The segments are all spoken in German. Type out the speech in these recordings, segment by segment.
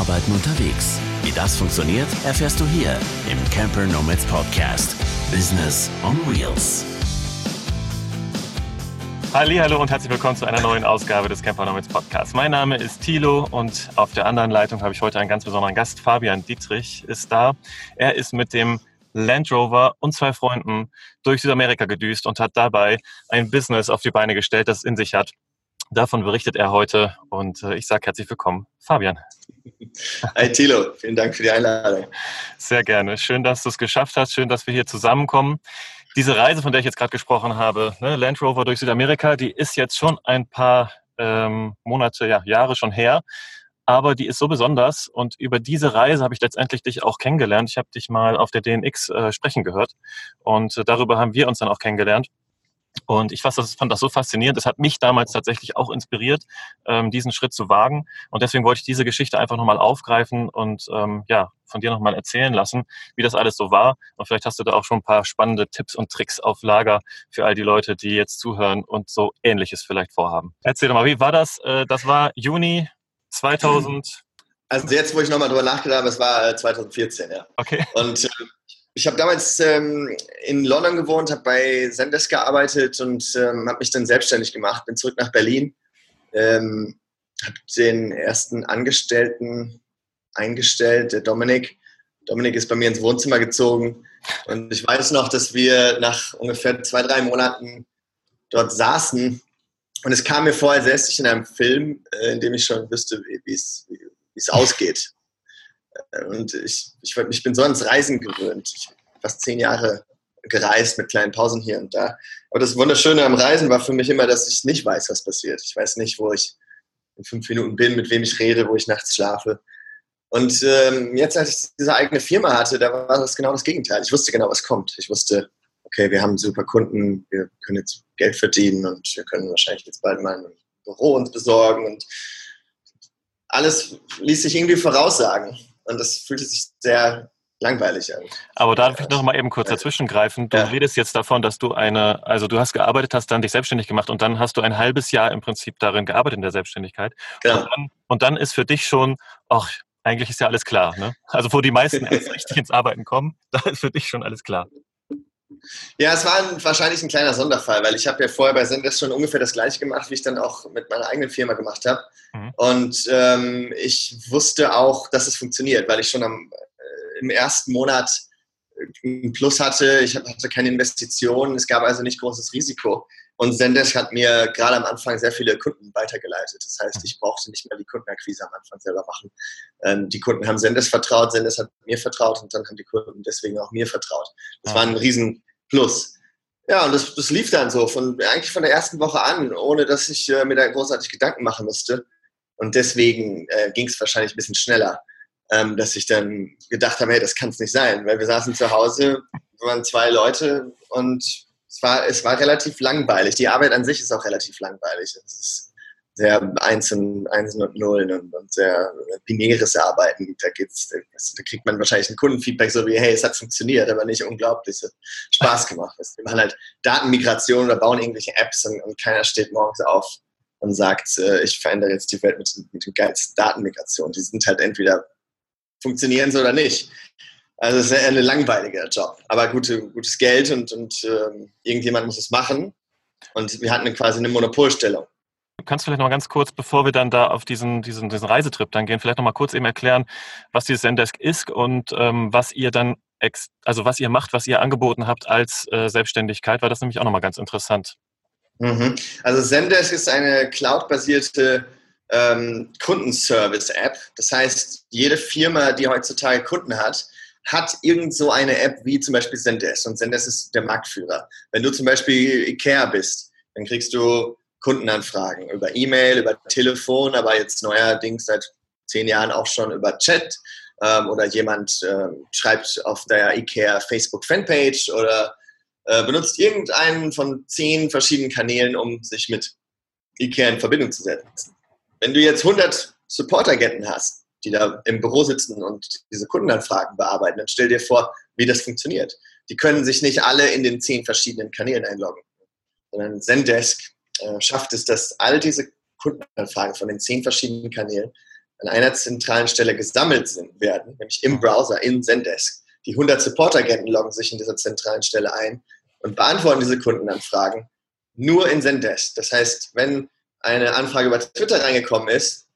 Arbeiten unterwegs. Wie das funktioniert, erfährst du hier im Camper Nomads Podcast. Business on Wheels. Hallo und herzlich willkommen zu einer neuen Ausgabe des Camper Nomads Podcasts. Mein Name ist Thilo und auf der anderen Leitung habe ich heute einen ganz besonderen Gast. Fabian Dietrich ist da. Er ist mit dem Land Rover und zwei Freunden durch Südamerika gedüst und hat dabei ein Business auf die Beine gestellt, das in sich hat. Davon berichtet er heute und äh, ich sage herzlich willkommen, Fabian. Hi Thilo, vielen Dank für die Einladung. Sehr gerne. Schön, dass du es geschafft hast. Schön, dass wir hier zusammenkommen. Diese Reise, von der ich jetzt gerade gesprochen habe, ne, Land Rover durch Südamerika, die ist jetzt schon ein paar ähm, Monate, ja, Jahre schon her. Aber die ist so besonders und über diese Reise habe ich letztendlich dich auch kennengelernt. Ich habe dich mal auf der DNX äh, sprechen gehört und äh, darüber haben wir uns dann auch kennengelernt. Und ich fand das, fand das so faszinierend. Es hat mich damals tatsächlich auch inspiriert, ähm, diesen Schritt zu wagen. Und deswegen wollte ich diese Geschichte einfach nochmal aufgreifen und ähm, ja, von dir nochmal erzählen lassen, wie das alles so war. Und vielleicht hast du da auch schon ein paar spannende Tipps und Tricks auf Lager für all die Leute, die jetzt zuhören und so Ähnliches vielleicht vorhaben. Erzähl doch mal, wie war das? Äh, das war Juni 2000. Also jetzt, wo ich nochmal drüber nachgedacht habe, es war 2014, äh, ja. Okay. Und äh, ich habe damals ähm, in London gewohnt, habe bei Zendesk gearbeitet und ähm, habe mich dann selbstständig gemacht, bin zurück nach Berlin, ähm, habe den ersten Angestellten eingestellt, der Dominik. Dominik ist bei mir ins Wohnzimmer gezogen und ich weiß noch, dass wir nach ungefähr zwei, drei Monaten dort saßen und es kam mir vor, als säße ich in einem Film, äh, in dem ich schon wüsste, wie es ausgeht. Und ich, ich, ich bin so ans Reisen gewöhnt. Ich habe fast zehn Jahre gereist mit kleinen Pausen hier und da. Aber das Wunderschöne am Reisen war für mich immer, dass ich nicht weiß, was passiert. Ich weiß nicht, wo ich in fünf Minuten bin, mit wem ich rede, wo ich nachts schlafe. Und ähm, jetzt, als ich diese eigene Firma hatte, da war das genau das Gegenteil. Ich wusste genau, was kommt. Ich wusste, okay, wir haben super Kunden, wir können jetzt Geld verdienen und wir können wahrscheinlich jetzt bald mal ein Büro uns besorgen und alles ließ sich irgendwie voraussagen. Und das fühlte sich sehr langweilig an. Aber da darf ich noch mal eben kurz dazwischen greifen. Du ja. redest jetzt davon, dass du eine, also du hast gearbeitet, hast dann dich selbstständig gemacht und dann hast du ein halbes Jahr im Prinzip darin gearbeitet in der Selbstständigkeit. Genau. Und, dann, und dann ist für dich schon, ach, eigentlich ist ja alles klar. Ne? Also wo die meisten erst richtig ins Arbeiten kommen, da ist für dich schon alles klar. Ja, es war ein, wahrscheinlich ein kleiner Sonderfall, weil ich habe ja vorher bei Sendes schon ungefähr das gleiche gemacht, wie ich dann auch mit meiner eigenen Firma gemacht habe. Mhm. Und ähm, ich wusste auch, dass es funktioniert, weil ich schon am, äh, im ersten Monat einen Plus hatte. Ich hatte keine Investitionen, es gab also nicht großes Risiko. Und Zendesk hat mir gerade am Anfang sehr viele Kunden weitergeleitet. Das heißt, ich brauchte nicht mehr die Kundenakquise am Anfang selber machen. Ähm, die Kunden haben Zendesk vertraut, Zendesk hat mir vertraut und dann haben die Kunden deswegen auch mir vertraut. Das war ein riesen Plus. Ja, und das, das lief dann so, von, eigentlich von der ersten Woche an, ohne dass ich äh, mir da großartig Gedanken machen musste. Und deswegen äh, ging es wahrscheinlich ein bisschen schneller, ähm, dass ich dann gedacht habe, hey, das kann es nicht sein, weil wir saßen zu Hause, wir waren zwei Leute und es war, es war relativ langweilig. Die Arbeit an sich ist auch relativ langweilig. Es ist sehr Einsen, Einsen und Nullen und, und sehr binäres Arbeiten. Da, geht's, da kriegt man wahrscheinlich ein Kundenfeedback so wie, hey, es hat funktioniert, aber nicht unglaublich. Es hat Spaß gemacht. Wir machen halt Datenmigration oder bauen irgendwelche Apps und, und keiner steht morgens auf und sagt, äh, ich verändere jetzt die Welt mit, mit den geilsten Datenmigration. Die sind halt entweder funktionieren sie oder nicht. Also es ist ein langweiliger Job, aber gute, gutes Geld und, und ähm, irgendjemand muss es machen. Und wir hatten quasi eine Monopolstellung. Kannst du vielleicht noch mal ganz kurz, bevor wir dann da auf diesen, diesen, diesen Reisetrip dann gehen, vielleicht noch mal kurz eben erklären, was dieses Zendesk ist und ähm, was ihr dann, ex also was ihr macht, was ihr angeboten habt als äh, Selbstständigkeit, weil das nämlich auch noch mal ganz interessant. Mhm. Also Zendesk ist eine cloud-basierte ähm, Kundenservice-App. Das heißt, jede Firma, die heutzutage Kunden hat, hat irgend so eine App wie zum Beispiel Zendesk. Und Zendesk ist der Marktführer. Wenn du zum Beispiel Ikea bist, dann kriegst du Kundenanfragen über E-Mail, über Telefon, aber jetzt neuerdings seit zehn Jahren auch schon über Chat ähm, oder jemand äh, schreibt auf der IKEA Facebook Fanpage oder äh, benutzt irgendeinen von zehn verschiedenen Kanälen, um sich mit IKEA in Verbindung zu setzen. Wenn du jetzt 100 Support-Agenten hast, die da im Büro sitzen und diese Kundenanfragen bearbeiten, dann stell dir vor, wie das funktioniert. Die können sich nicht alle in den zehn verschiedenen Kanälen einloggen, sondern Zendesk äh, schafft es, dass all diese Kundenanfragen von den zehn verschiedenen Kanälen an einer zentralen Stelle gesammelt sind, werden, nämlich im Browser, in Zendesk. Die 100 Support-Agenten loggen sich in dieser zentralen Stelle ein und beantworten diese Kundenanfragen nur in Zendesk. Das heißt, wenn eine Anfrage über Twitter reingekommen ist,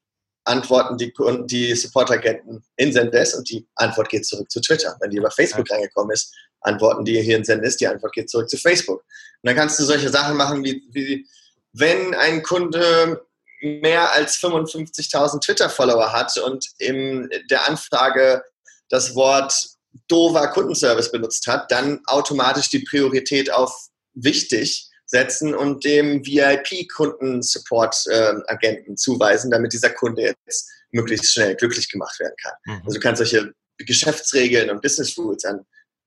antworten die, die Support-Agenten in Zendesk und die Antwort geht zurück zu Twitter. Wenn die über Facebook ja. reingekommen ist, antworten die hier in Zendesk, die Antwort geht zurück zu Facebook. Und dann kannst du solche Sachen machen, wie, wie wenn ein Kunde mehr als 55.000 Twitter-Follower hat und in der Anfrage das Wort doofer Kundenservice benutzt hat, dann automatisch die Priorität auf wichtig setzen und dem VIP-Kundensupport-Agenten äh, zuweisen, damit dieser Kunde jetzt möglichst schnell glücklich gemacht werden kann. Mhm. Also du kannst solche Geschäftsregeln und Business Rules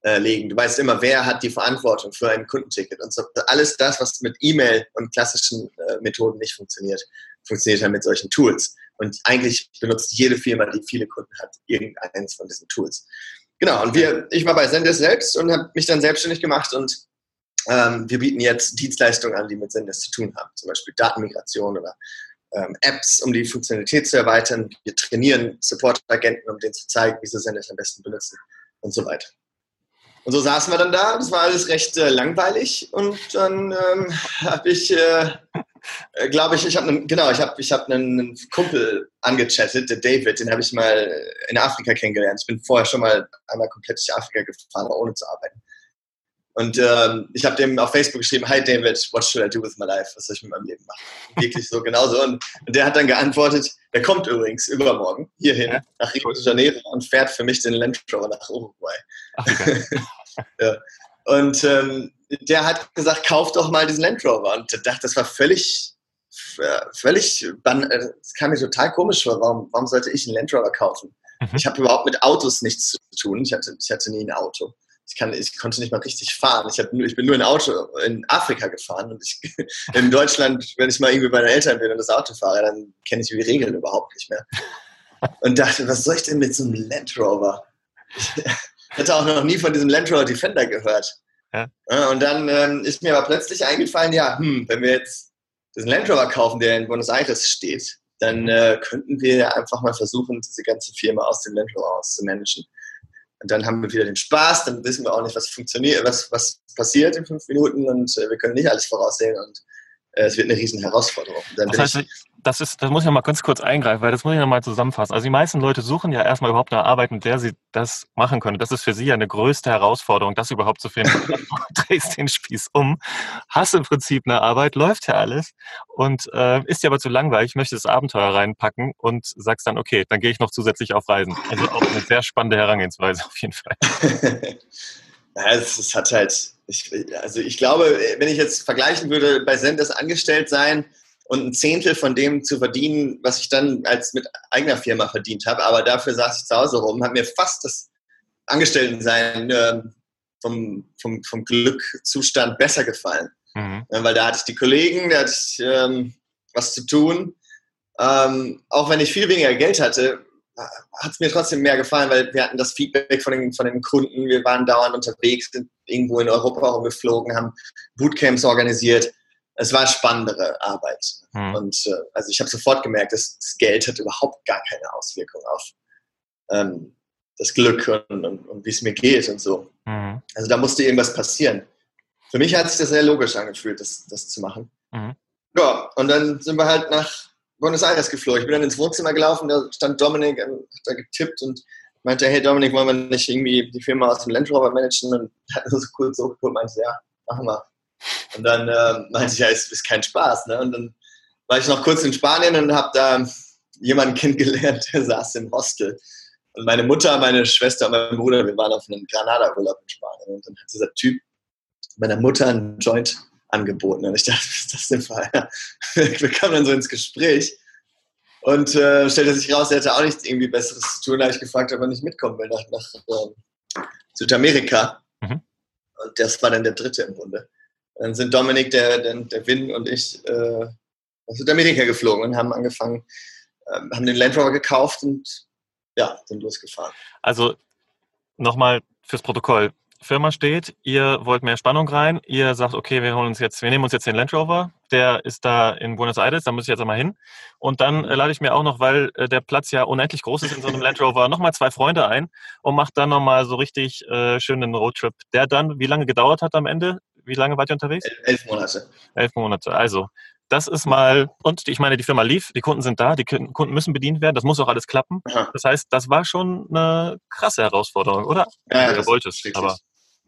anlegen. Du weißt immer, wer hat die Verantwortung für ein Kundenticket und so. Alles das, was mit E-Mail und klassischen äh, Methoden nicht funktioniert, funktioniert halt mit solchen Tools. Und eigentlich benutzt jede Firma, die viele Kunden hat, irgendeines von diesen Tools. Genau, und wir, ich war bei Zendesk selbst und habe mich dann selbstständig gemacht und ähm, wir bieten jetzt Dienstleistungen an, die mit Zendesk zu tun haben, zum Beispiel Datenmigration oder ähm, Apps, um die Funktionalität zu erweitern. Wir trainieren Support-Agenten, um denen zu zeigen, wie sie Zendesk am besten benutzen und so weiter. Und so saßen wir dann da, das war alles recht äh, langweilig und dann ähm, habe ich, äh, äh, glaube ich, ich habe genau, ich habe ich hab einen Kumpel angechattet, der David, den habe ich mal in Afrika kennengelernt. Ich bin vorher schon mal einmal komplett durch Afrika gefahren, ohne zu arbeiten. Und ähm, ich habe dem auf Facebook geschrieben, Hi David, what should I do with my life? Was soll ich mit meinem Leben machen? Wirklich so, genauso. Und, und der hat dann geantwortet, der kommt übrigens übermorgen hierhin ja. nach Rio de Janeiro und fährt für mich den Land Rover nach Uruguay. Ach, okay. ja. Und ähm, der hat gesagt, kauf doch mal diesen Land Rover. Und ich dachte, das war völlig, völlig, äh, es kam mir total komisch vor. Warum, warum sollte ich einen Land Rover kaufen? Mhm. Ich habe überhaupt mit Autos nichts zu tun. Ich hatte, ich hatte nie ein Auto ich, kann, ich konnte nicht mal richtig fahren. Ich, nur, ich bin nur in Auto in Afrika gefahren und ich, in Deutschland, wenn ich mal irgendwie bei den Eltern bin und das Auto fahre, dann kenne ich die Regeln überhaupt nicht mehr. Und dachte, was soll ich denn mit so einem Land Rover? Ich hatte auch noch nie von diesem Land Rover Defender gehört. Ja. Und dann ähm, ist mir aber plötzlich eingefallen, ja, hm, wenn wir jetzt diesen Land Rover kaufen, der in Buenos Aires steht, dann äh, könnten wir einfach mal versuchen, diese ganze Firma aus dem Land Rover auszumanagen. Und dann haben wir wieder den Spaß, dann wissen wir auch nicht, was funktioniert, was, was passiert in fünf Minuten und äh, wir können nicht alles voraussehen und es wird eine riesen Herausforderung. das heißt, das ist, das muss ich noch mal ganz kurz eingreifen, weil das muss ich noch mal zusammenfassen. Also die meisten Leute suchen ja erstmal überhaupt eine Arbeit, mit der sie das machen können. Das ist für sie ja eine größte Herausforderung, das überhaupt zu finden. du drehst den Spieß um, hast im Prinzip eine Arbeit, läuft ja alles und äh, ist dir aber zu langweilig, möchte das Abenteuer reinpacken und sagst dann, okay, dann gehe ich noch zusätzlich auf Reisen. Also auch eine sehr spannende Herangehensweise auf jeden Fall. es, hat halt, ich, also ich glaube, wenn ich jetzt vergleichen würde, bei Senders angestellt sein, und ein Zehntel von dem zu verdienen, was ich dann als mit eigener Firma verdient habe. Aber dafür saß ich zu Hause rum, hat mir fast das Angestelltensein äh, vom, vom, vom Glückzustand besser gefallen. Mhm. Ja, weil da hatte ich die Kollegen, da hatte ich ähm, was zu tun. Ähm, auch wenn ich viel weniger Geld hatte, hat es mir trotzdem mehr gefallen, weil wir hatten das Feedback von den, von den Kunden. Wir waren dauernd unterwegs, sind irgendwo in Europa rumgeflogen, haben Bootcamps organisiert es war spannendere Arbeit. Mhm. Und äh, also ich habe sofort gemerkt, dass das Geld hat überhaupt gar keine Auswirkung auf ähm, das Glück und, und, und wie es mir geht und so. Mhm. Also da musste irgendwas passieren. Für mich hat sich das sehr logisch angefühlt, das, das zu machen. Mhm. Ja, und dann sind wir halt nach Buenos Aires geflogen. Ich bin dann ins Wohnzimmer gelaufen, da stand Dominik, hat da getippt und meinte, hey Dominik, wollen wir nicht irgendwie die Firma aus dem Land Rover managen? Und hat so kurz so geguckt und meinte, ja, machen wir. Und dann äh, meinte ich, ja, es ist kein Spaß. Ne? Und dann war ich noch kurz in Spanien und habe da jemanden kennengelernt, der saß im Hostel. Und meine Mutter, meine Schwester und mein Bruder, wir waren auf einem Granada-Urlaub in Spanien. Und dann hat dieser Typ meiner Mutter einen Joint angeboten. Und ich dachte, was ist das denn für einer? Wir kamen dann so ins Gespräch. Und äh, stellte sich raus, er hatte auch nichts irgendwie Besseres zu tun. Da habe ich gefragt, ob er nicht mitkommen will nach, nach äh, Südamerika. Mhm. Und das war dann der dritte im Bunde. Dann sind Dominik, der, der, der Win und ich äh, nach Südamerika geflogen und haben angefangen, äh, haben den Land Rover gekauft und ja, sind losgefahren. Also nochmal fürs Protokoll. Firma steht, ihr wollt mehr Spannung rein, ihr sagt, okay, wir holen uns jetzt, wir nehmen uns jetzt den Land Rover, der ist da in Buenos Aires, da muss ich jetzt einmal hin. Und dann äh, lade ich mir auch noch, weil äh, der Platz ja unendlich groß ist in so einem Land Rover, nochmal zwei Freunde ein und macht dann nochmal so richtig äh, schön einen Roadtrip, der dann, wie lange gedauert hat am Ende? Wie lange wart ihr unterwegs? Elf Monate. Elf Monate. Also, das ist mal, und ich meine, die Firma lief, die Kunden sind da, die Kunden müssen bedient werden, das muss auch alles klappen. Aha. Das heißt, das war schon eine krasse Herausforderung, oder? Ja, ja du wolltest, aber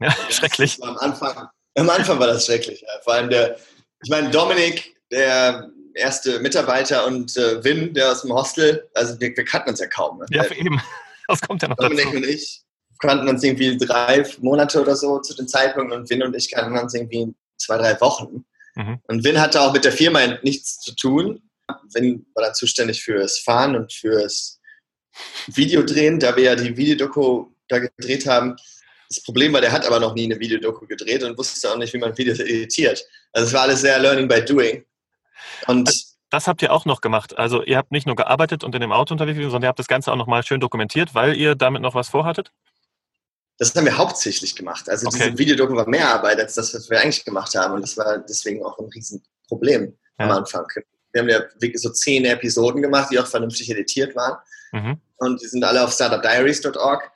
ja, schrecklich. Am Anfang, am Anfang war das schrecklich. Ja. Vor allem der, ich meine, Dominik, der erste Mitarbeiter und äh, Wim, der aus dem Hostel, also wir, wir kannten uns ja kaum. Ne? Ja, eben. Das kommt ja noch Dominik dazu. und ich kannten uns irgendwie drei Monate oder so zu dem Zeitpunkt und Win und ich kannten uns irgendwie zwei, drei Wochen. Mhm. Und Win hatte auch mit der Firma nichts zu tun. Win war dann zuständig fürs Fahren und fürs Videodrehen, da wir ja die Videodoku da gedreht haben. Das Problem war, der hat aber noch nie eine Videodoku gedreht und wusste auch nicht, wie man Videos editiert. Also es war alles sehr Learning by Doing. Und also das habt ihr auch noch gemacht. Also ihr habt nicht nur gearbeitet und in dem Auto unterwegs, sondern ihr habt das Ganze auch noch mal schön dokumentiert, weil ihr damit noch was vorhattet? Das haben wir hauptsächlich gemacht. Also okay. diese Videodoku war mehr Arbeit als das, was wir eigentlich gemacht haben. Und das war deswegen auch ein Riesenproblem ja. am Anfang. Wir haben ja wirklich so zehn Episoden gemacht, die auch vernünftig editiert waren. Mhm. Und die sind alle auf startupdiaries.org.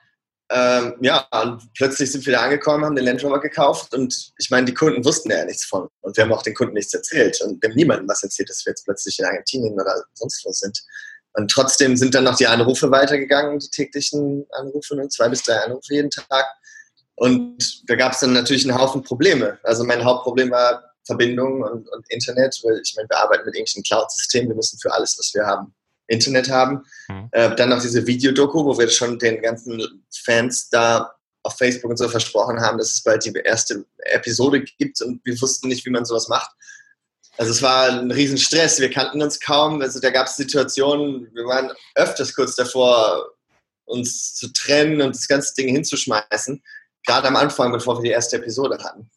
Ähm, ja, und plötzlich sind wir da angekommen, haben den Land Rover gekauft und ich meine, die Kunden wussten ja nichts von. Und wir haben auch den Kunden nichts erzählt und wir haben niemandem was erzählt, dass wir jetzt plötzlich in Argentinien oder sonst wo sind. Und trotzdem sind dann noch die Anrufe weitergegangen, die täglichen Anrufe, ne? zwei bis drei Anrufe jeden Tag. Und da gab es dann natürlich einen Haufen Probleme. Also mein Hauptproblem war Verbindung und, und Internet, weil ich meine, wir arbeiten mit irgendwelchen Cloud-Systemen, wir müssen für alles, was wir haben, Internet haben. Mhm. Äh, dann noch diese Videodoku, wo wir schon den ganzen Fans da auf Facebook und so versprochen haben, dass es bald die erste Episode gibt und wir wussten nicht, wie man sowas macht. Also es war ein Riesenstress, wir kannten uns kaum. Also da gab es Situationen, wir waren öfters kurz davor, uns zu trennen und das ganze Ding hinzuschmeißen. Gerade am Anfang, bevor wir die erste Episode hatten.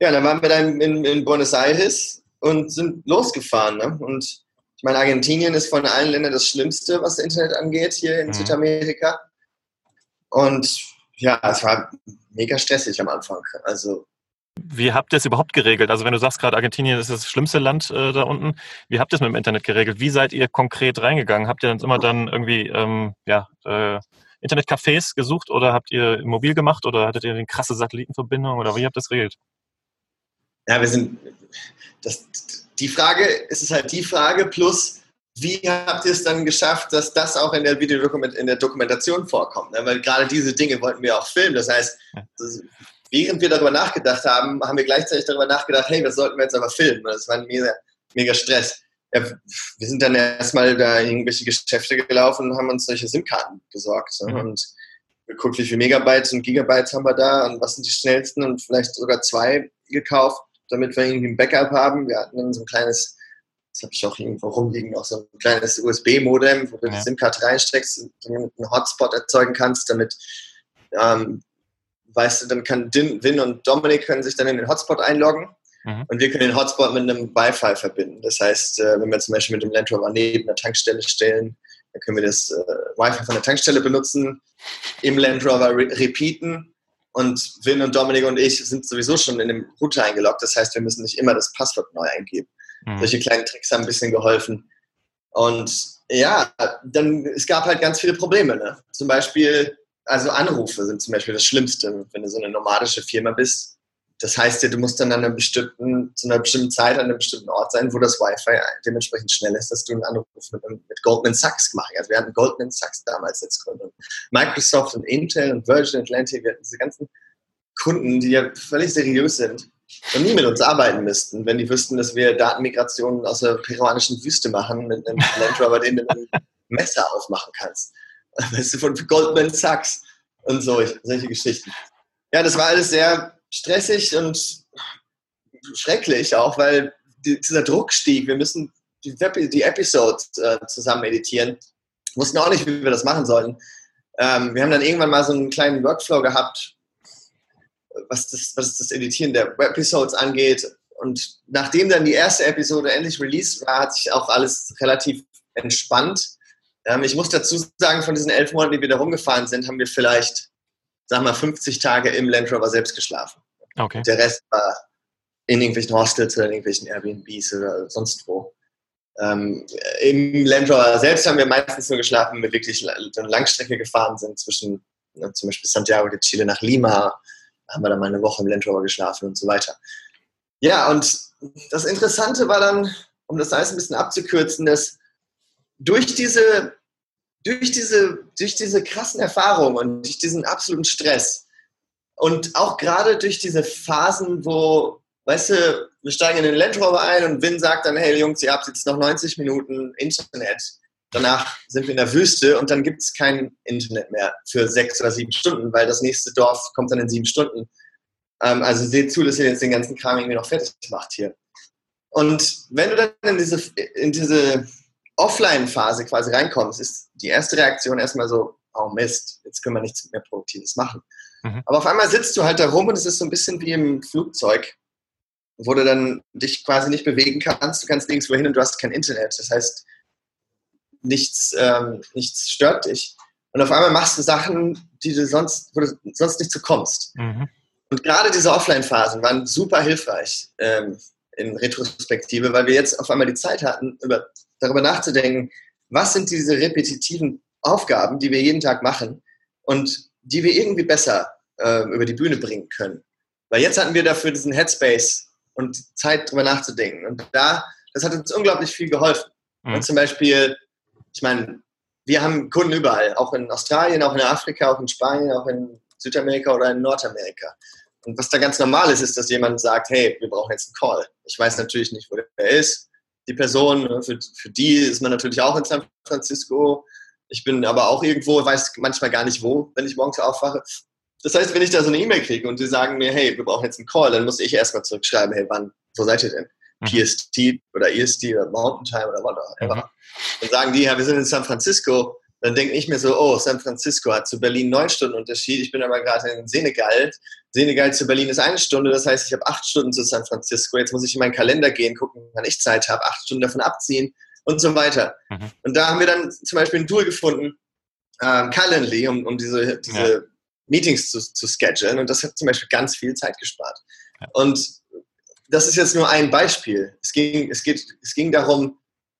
Ja, dann waren wir dann in, in Buenos Aires und sind losgefahren. Ne? Und ich meine, Argentinien ist von allen Ländern das Schlimmste, was Internet angeht, hier in mhm. Südamerika. Und ja, es war mega stressig am Anfang. Also wie habt ihr es überhaupt geregelt? Also wenn du sagst gerade, Argentinien ist das schlimmste Land äh, da unten, wie habt ihr es mit dem Internet geregelt? Wie seid ihr konkret reingegangen? Habt ihr dann immer dann irgendwie ähm, ja, äh, Internetcafés gesucht oder habt ihr mobil gemacht oder hattet ihr eine krasse Satellitenverbindung oder wie habt ihr das geregelt? Ja, wir sind, das, die Frage ist es halt die Frage plus, wie habt ihr es dann geschafft, dass das auch in der Videodokument, in der Dokumentation vorkommt? Ne? Weil gerade diese Dinge wollten wir auch filmen. Das heißt, das, während wir darüber nachgedacht haben, haben wir gleichzeitig darüber nachgedacht, hey, was sollten wir jetzt aber filmen? Das war ein mega, mega Stress. Ja, wir sind dann erstmal da in irgendwelche Geschäfte gelaufen und haben uns solche SIM-Karten besorgt ne? mhm. und geguckt, wie viele Megabytes und Gigabytes haben wir da und was sind die schnellsten und vielleicht sogar zwei gekauft, damit wir irgendwie ein Backup haben. Wir hatten dann so ein kleines, das habe ich auch irgendwo rumliegen, auch so ein kleines USB-Modem, wo du ja. die SIM-Karte reinsteckst und einen Hotspot erzeugen kannst, damit ähm, weißt du, dann kann Din, Vin und Dominik können sich dann in den Hotspot einloggen mhm. und wir können den Hotspot mit einem Wi-Fi verbinden. Das heißt, äh, wenn wir zum Beispiel mit dem Land Rover neben einer Tankstelle stellen, dann können wir das äh, Wi-Fi von der Tankstelle benutzen, im Land Rover re repeaten und Vin und Dominik und ich sind sowieso schon in dem Router eingeloggt. Das heißt, wir müssen nicht immer das Passwort neu eingeben. Mhm. Solche kleinen Tricks haben ein bisschen geholfen. Und ja, dann, es gab halt ganz viele Probleme. Ne? Zum Beispiel also Anrufe sind zum Beispiel das Schlimmste, wenn du so eine nomadische Firma bist. Das heißt ja, du musst dann an einer bestimmten, zu einer bestimmten Zeit an einem bestimmten Ort sein, wo das Wi-Fi dementsprechend schnell ist, dass du einen Anruf mit, mit Goldman Sachs gemacht hast. Also wir hatten Goldman Sachs damals als Kunden. Microsoft und Intel und Virgin Atlantic, wir hatten diese ganzen Kunden, die ja völlig seriös sind und nie mit uns arbeiten müssten, wenn die wüssten, dass wir Datenmigrationen aus der peruanischen Wüste machen mit einem Land Rover, den du mit einem Messer aufmachen kannst weißt du, von Goldman Sachs und so, solche Geschichten. Ja, das war alles sehr stressig und schrecklich auch, weil dieser Druck stieg. Wir müssen die, die Episodes äh, zusammen editieren. Wussten auch nicht, wie wir das machen sollen. Ähm, wir haben dann irgendwann mal so einen kleinen Workflow gehabt, was das, was das Editieren der Episodes angeht. Und nachdem dann die erste Episode endlich released war, hat sich auch alles relativ entspannt. Ähm, ich muss dazu sagen, von diesen elf Monaten, die wir da rumgefahren sind, haben wir vielleicht sag mal, 50 Tage im Land Rover selbst geschlafen. Okay. Der Rest war in irgendwelchen Hostels oder in irgendwelchen Airbnbs oder sonst wo. Ähm, Im Land Rover selbst haben wir meistens nur geschlafen, wenn wir wirklich eine Langstrecke gefahren sind, zwischen ne, zum Beispiel Santiago de Chile nach Lima, da haben wir dann mal eine Woche im Land Rover geschlafen und so weiter. Ja, und das Interessante war dann, um das alles ein bisschen abzukürzen, dass durch diese, durch diese, durch diese krassen Erfahrungen und durch diesen absoluten Stress und auch gerade durch diese Phasen, wo weißt du, wir steigen in den Land Rover ein und Vin sagt dann, hey Jungs, ihr habt jetzt noch 90 Minuten Internet. Danach sind wir in der Wüste und dann gibt es kein Internet mehr für sechs oder sieben Stunden, weil das nächste Dorf kommt dann in sieben Stunden. Ähm, also seht zu, dass ihr jetzt den ganzen Kram irgendwie noch fertig macht hier. Und wenn du dann in diese, in diese Offline-Phase quasi reinkommst, ist die erste Reaktion erstmal so, oh Mist, jetzt können wir nichts mehr Produktives machen. Mhm. Aber auf einmal sitzt du halt da rum und es ist so ein bisschen wie im Flugzeug wo du dann dich quasi nicht bewegen kannst. Du kannst nirgendwo hin und du hast kein Internet. Das heißt, nichts, ähm, nichts stört dich. Und auf einmal machst du Sachen, die du sonst, wo du sonst nicht zu kommst. Mhm. Und gerade diese Offline-Phasen waren super hilfreich ähm, in Retrospektive, weil wir jetzt auf einmal die Zeit hatten, über, darüber nachzudenken, was sind diese repetitiven Aufgaben, die wir jeden Tag machen und die wir irgendwie besser äh, über die Bühne bringen können. Weil jetzt hatten wir dafür diesen Headspace und Zeit drüber nachzudenken. Und da, das hat uns unglaublich viel geholfen. Mhm. Und zum Beispiel, ich meine, wir haben Kunden überall, auch in Australien, auch in Afrika, auch in Spanien, auch in Südamerika oder in Nordamerika. Und was da ganz normal ist, ist, dass jemand sagt, hey, wir brauchen jetzt einen Call. Ich weiß natürlich nicht, wo der ist. Die Person, ne, für, für die ist man natürlich auch in San Francisco. Ich bin aber auch irgendwo, weiß manchmal gar nicht wo, wenn ich morgens aufwache. Das heißt, wenn ich da so eine E-Mail kriege und die sagen mir, hey, wir brauchen jetzt einen Call, dann muss ich erstmal zurückschreiben, hey, wann, wo seid ihr denn? Mhm. PST oder EST oder Mountain Time oder whatever. Mhm. Dann sagen die, ja, wir sind in San Francisco. Dann denke ich mir so, oh, San Francisco hat zu Berlin neun Stunden Unterschied. Ich bin aber gerade in Senegal. Senegal zu Berlin ist eine Stunde. Das heißt, ich habe acht Stunden zu San Francisco. Jetzt muss ich in meinen Kalender gehen, gucken, wann ich Zeit habe, acht Stunden davon abziehen und so weiter. Mhm. Und da haben wir dann zum Beispiel ein Tool gefunden, ähm, Calendly, um, um diese, diese ja Meetings zu, zu schedulen und das hat zum Beispiel ganz viel Zeit gespart. Und das ist jetzt nur ein Beispiel. Es ging, es geht, es ging darum,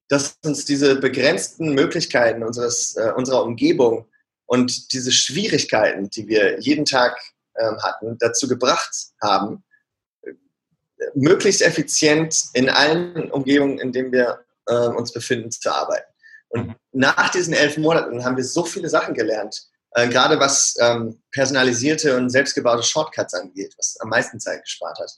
dass uns diese begrenzten Möglichkeiten unseres, äh, unserer Umgebung und diese Schwierigkeiten, die wir jeden Tag ähm, hatten, dazu gebracht haben, möglichst effizient in allen Umgebungen, in denen wir äh, uns befinden, zu arbeiten. Und mhm. nach diesen elf Monaten haben wir so viele Sachen gelernt, äh, gerade was ähm, personalisierte und selbstgebaute Shortcuts angeht, was am meisten Zeit gespart hat.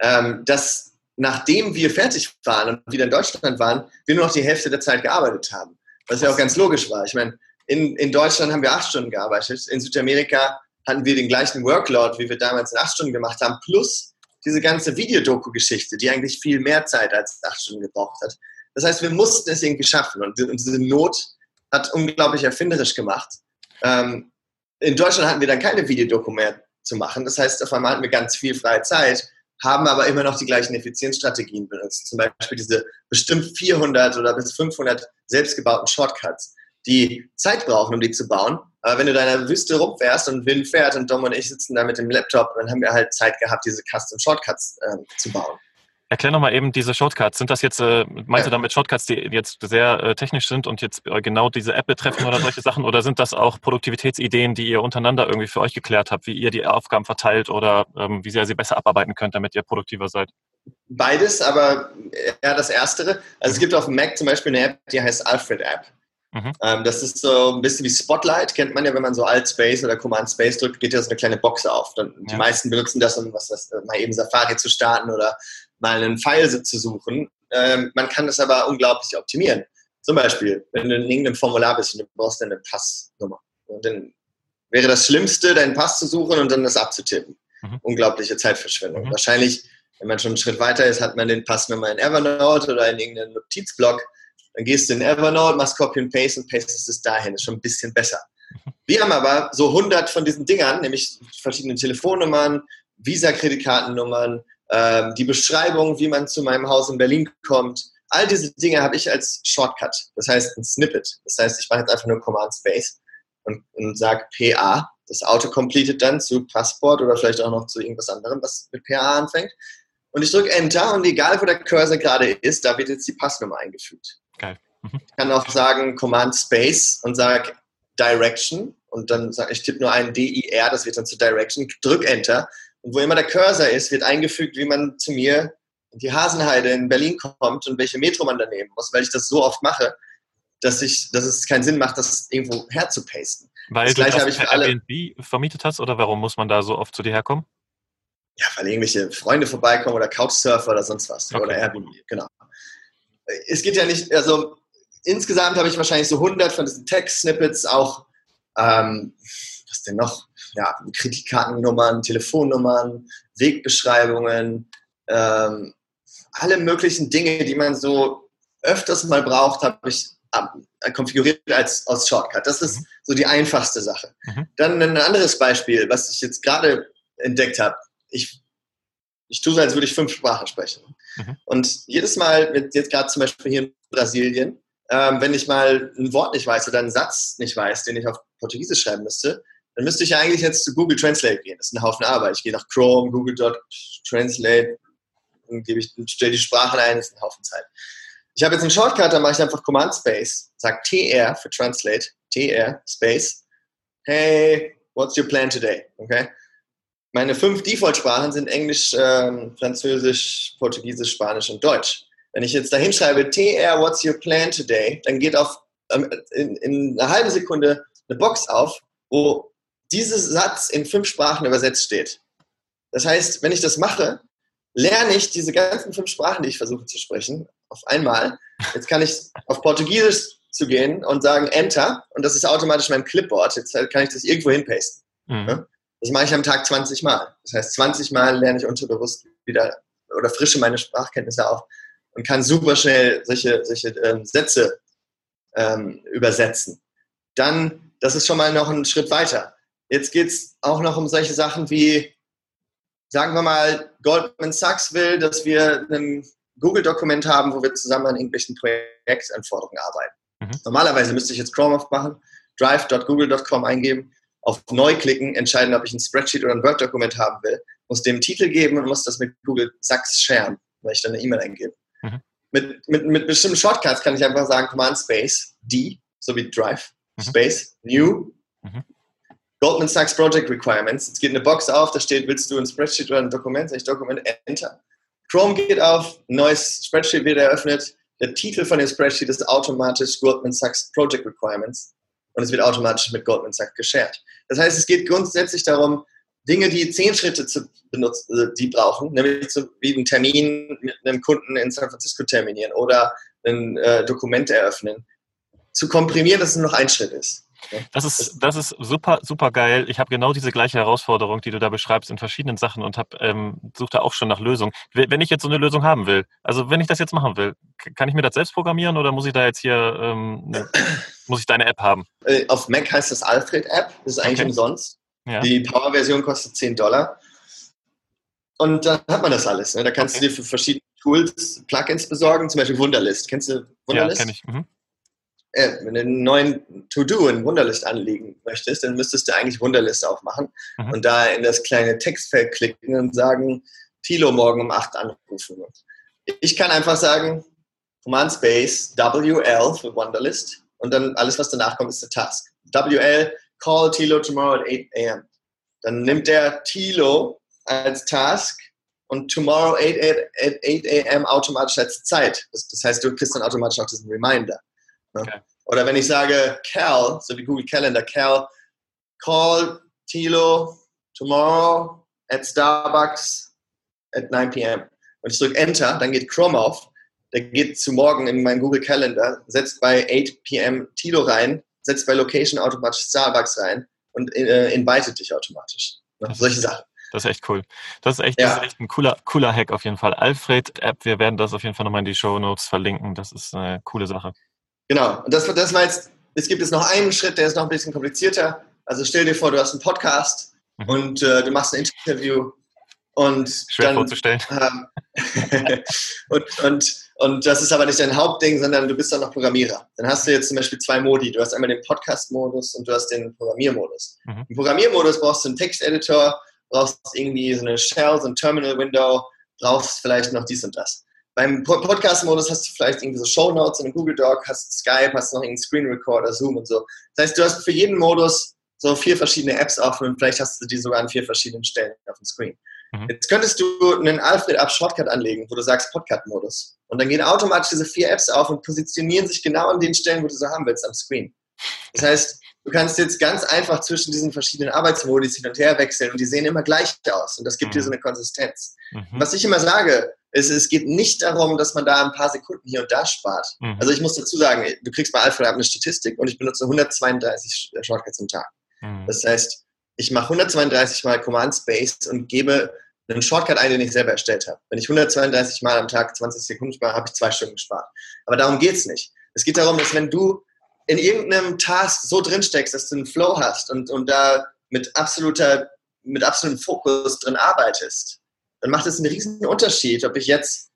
Ähm, dass nachdem wir fertig waren und wieder in Deutschland waren, wir nur noch die Hälfte der Zeit gearbeitet haben. Was ja auch ganz logisch war. Ich meine, in, in Deutschland haben wir acht Stunden gearbeitet, in Südamerika hatten wir den gleichen Workload, wie wir damals in acht Stunden gemacht haben, plus diese ganze Videodoku-Geschichte, die eigentlich viel mehr Zeit als acht Stunden gebraucht hat. Das heißt, wir mussten es irgendwie schaffen und, diese Not hat unglaublich erfinderisch gemacht. Ähm, in Deutschland hatten wir dann keine Videodoku mehr zu machen. Das heißt, auf einmal hatten wir ganz viel freie Zeit, haben aber immer noch die gleichen Effizienzstrategien benutzt. Zum Beispiel diese bestimmt 400 oder bis 500 selbstgebauten Shortcuts, die Zeit brauchen, um die zu bauen. Aber wenn du da in der Wüste rumfährst und Wind fährt und Dom und ich sitzen da mit dem Laptop, dann haben wir halt Zeit gehabt, diese Custom Shortcuts äh, zu bauen. Erklär nochmal eben diese Shortcuts. Sind das jetzt, äh, meinst du damit Shortcuts, die jetzt sehr äh, technisch sind und jetzt äh, genau diese App betreffen oder solche Sachen? Oder sind das auch Produktivitätsideen, die ihr untereinander irgendwie für euch geklärt habt, wie ihr die Aufgaben verteilt oder ähm, wie sehr sie besser abarbeiten könnt, damit ihr produktiver seid? Beides, aber eher das Erstere. Also es gibt auf dem Mac zum Beispiel eine App, die heißt Alfred App. Mhm. Ähm, das ist so ein bisschen wie Spotlight, kennt man ja, wenn man so Alt Space oder Command Space drückt, geht ja so eine kleine Box auf. Dann, ja. Die meisten benutzen das, um was, was, mal eben Safari zu starten oder mal einen Pfeil zu suchen. Ähm, man kann das aber unglaublich optimieren. Zum Beispiel, wenn du in irgendeinem Formular bist und du brauchst eine Passnummer. Und dann wäre das Schlimmste, deinen Pass zu suchen und dann das abzutippen. Mhm. Unglaubliche Zeitverschwendung. Mhm. Wahrscheinlich, wenn man schon einen Schritt weiter ist, hat man den Passnummer in Evernote oder in irgendeinem Notizblock. Dann gehst du in Evernote, machst Copy und Paste und pastest es dahin. Das ist schon ein bisschen besser. Mhm. Wir haben aber so 100 von diesen Dingern, nämlich verschiedene Telefonnummern, Visa-Kreditkartennummern, ähm, die Beschreibung, wie man zu meinem Haus in Berlin kommt. All diese Dinge habe ich als Shortcut, das heißt ein Snippet. Das heißt, ich mache jetzt einfach nur Command Space und, und sage PA das Auto completet dann zu Passport oder vielleicht auch noch zu irgendwas anderem, was mit PA anfängt. Und ich drücke Enter und egal, wo der Cursor gerade ist, da wird jetzt die Passnummer eingefügt. Geil. Mhm. Ich kann auch sagen Command Space und sage Direction und dann sage ich, tippe nur ein DIR, das wird dann zu Direction, drück Enter und wo immer der Cursor ist, wird eingefügt, wie man zu mir in die Hasenheide in Berlin kommt und welche Metro man da nehmen muss, weil ich das so oft mache, dass, ich, dass es keinen Sinn macht, das irgendwo herzupasten. Weil das du das ich für alle Airbnb vermietet hast oder warum muss man da so oft zu dir herkommen? Ja, weil irgendwelche Freunde vorbeikommen oder Couchsurfer oder sonst was. Okay. Oder Airbnb, genau. Es geht ja nicht, also insgesamt habe ich wahrscheinlich so 100 von diesen Text-Snippets, auch, ähm, was denn noch? Ja, Kreditkartennummern, Telefonnummern, Wegbeschreibungen, ähm, alle möglichen Dinge, die man so öfters mal braucht, habe ich äh, konfiguriert als aus Shortcut. Das ist mhm. so die einfachste Sache. Mhm. Dann ein anderes Beispiel, was ich jetzt gerade entdeckt habe. Ich, ich tue so, als würde ich fünf Sprachen sprechen. Mhm. Und jedes Mal, jetzt gerade zum Beispiel hier in Brasilien, ähm, wenn ich mal ein Wort nicht weiß oder einen Satz nicht weiß, den ich auf Portugiesisch schreiben müsste, dann müsste ich ja eigentlich jetzt zu Google Translate gehen. Das ist ein Haufen Arbeit. Ich gehe nach Chrome, Google.translate, und gebe ich, stelle die Sprachen ein, das ist ein Haufen Zeit. Ich habe jetzt einen Shortcut, da mache ich einfach Command Space, sage TR für Translate, TR Space. Hey, what's your plan today? Okay. Meine fünf Default-Sprachen sind Englisch, ähm, Französisch, Portugiesisch, Spanisch und Deutsch. Wenn ich jetzt da hinschreibe, TR, what's your plan today, dann geht auf, ähm, in, in einer halben Sekunde eine Box auf, wo dieser Satz in fünf Sprachen übersetzt steht. Das heißt, wenn ich das mache, lerne ich diese ganzen fünf Sprachen, die ich versuche zu sprechen, auf einmal. Jetzt kann ich auf Portugiesisch zu gehen und sagen Enter und das ist automatisch mein Clipboard. Jetzt kann ich das irgendwo hinpasten. Mhm. Das mache ich am Tag 20 Mal. Das heißt, 20 Mal lerne ich unterbewusst wieder oder frische meine Sprachkenntnisse auf und kann super schnell solche, solche ähm, Sätze ähm, übersetzen. Dann, das ist schon mal noch ein Schritt weiter. Jetzt geht es auch noch um solche Sachen wie, sagen wir mal, Goldman Sachs will, dass wir ein Google-Dokument haben, wo wir zusammen an irgendwelchen Projektanforderungen arbeiten. Mhm. Normalerweise müsste ich jetzt Chrome aufmachen, drive.google.com eingeben, auf Neu klicken, entscheiden, ob ich ein Spreadsheet oder ein Word-Dokument haben will, muss dem Titel geben und muss das mit Google Sachs sharen, weil ich dann eine E-Mail eingebe. Mhm. Mit, mit, mit bestimmten Shortcuts kann ich einfach sagen Command Space, D, so wie Drive, mhm. Space, New, mhm. Goldman Sachs Project Requirements. Jetzt geht eine Box auf, da steht, willst du ein Spreadsheet oder ein Dokument? Sag ich Dokument, Enter. Chrome geht auf, neues Spreadsheet wird eröffnet. Der Titel von dem Spreadsheet ist automatisch Goldman Sachs Project Requirements und es wird automatisch mit Goldman Sachs geshared. Das heißt, es geht grundsätzlich darum, Dinge, die zehn Schritte zu benutzen, äh, die brauchen, nämlich so wie einen Termin mit einem Kunden in San Francisco terminieren oder ein äh, Dokument eröffnen, zu komprimieren, dass es nur noch ein Schritt ist. Das ist, das ist super, super geil. Ich habe genau diese gleiche Herausforderung, die du da beschreibst, in verschiedenen Sachen und ähm, suche da auch schon nach Lösungen. Wenn ich jetzt so eine Lösung haben will, also wenn ich das jetzt machen will, kann ich mir das selbst programmieren oder muss ich da jetzt hier, ähm, ne, muss ich deine App haben? Äh, auf Mac heißt das Alfred App, das ist eigentlich okay. umsonst. Ja. Die Power-Version kostet 10 Dollar. Und dann hat man das alles. Ne? Da kannst okay. du dir für verschiedene Tools Plugins besorgen, zum Beispiel Wunderlist. Kennst du Wunderlist? Ja, kenn ich. Mhm äh, wenn du einen neuen To-Do in Wunderlist anlegen möchtest, dann müsstest du eigentlich Wunderlist aufmachen mhm. und da in das kleine Textfeld klicken und sagen, Tilo morgen um 8 anrufen. Ich kann einfach sagen, Command Space WL für Wunderlist und dann alles, was danach kommt, ist der Task. WL, call Tilo tomorrow at 8 a.m. Dann nimmt der Tilo als Task und tomorrow 8, 8, 8 a.m. automatisch als Zeit. Das, das heißt, du kriegst dann automatisch auch diesen Reminder. Okay. Oder wenn ich sage Cal, so wie Google Calendar, Cal, call Tilo tomorrow at Starbucks at 9 p.m. Und ich drücke Enter, dann geht Chrome auf, der geht zu morgen in meinen Google Calendar, setzt bei 8 p.m. Tilo rein, setzt bei Location automatisch Starbucks rein und äh, invitet dich automatisch. Ne? Solche Sachen. Das ist echt cool. Das ist echt, ja. das ist echt ein cooler, cooler Hack auf jeden Fall. Alfred App, wir werden das auf jeden Fall nochmal in die Show Notes verlinken. Das ist eine coole Sache. Genau. Und das, das war jetzt, es gibt jetzt noch einen Schritt, der ist noch ein bisschen komplizierter. Also stell dir vor, du hast einen Podcast mhm. und äh, du machst ein Interview Und Schwer dann, vorzustellen. Ähm, und, und, und das ist aber nicht dein Hauptding, sondern du bist dann noch Programmierer. Dann hast du jetzt zum Beispiel zwei Modi. Du hast einmal den Podcast-Modus und du hast den Programmiermodus. Mhm. Im Programmiermodus brauchst du einen Texteditor, brauchst irgendwie so eine Shell, so ein Terminal-Window, brauchst vielleicht noch dies und das. Beim Podcast-Modus hast du vielleicht irgendwie so Show Notes in einem Google Doc, hast Skype, hast noch einen Screen Recorder, Zoom und so. Das heißt, du hast für jeden Modus so vier verschiedene Apps offen und vielleicht hast du die sogar an vier verschiedenen Stellen auf dem Screen. Mhm. Jetzt könntest du einen Alfred Up Shortcut anlegen, wo du sagst Podcast-Modus. Und dann gehen automatisch diese vier Apps auf und positionieren sich genau an den Stellen, wo du sie haben willst am Screen. Das heißt, du kannst jetzt ganz einfach zwischen diesen verschiedenen Arbeitsmodis hin und her wechseln und die sehen immer gleich aus und das gibt mhm. dir so eine Konsistenz. Mhm. Was ich immer sage, ist, es geht nicht darum, dass man da ein paar Sekunden hier und da spart. Mhm. Also ich muss dazu sagen, du kriegst bei Alfred eine Statistik und ich benutze 132 Shortcuts am Tag. Mhm. Das heißt, ich mache 132 mal Command Space und gebe einen Shortcut ein, den ich selber erstellt habe. Wenn ich 132 Mal am Tag 20 Sekunden spare, habe ich zwei Stunden gespart. Aber darum geht es nicht. Es geht darum, dass wenn du in irgendeinem Task so drin steckst, dass du einen Flow hast und, und da mit absoluter, mit absolutem Fokus drin arbeitest, dann macht es einen riesen Unterschied, ob ich jetzt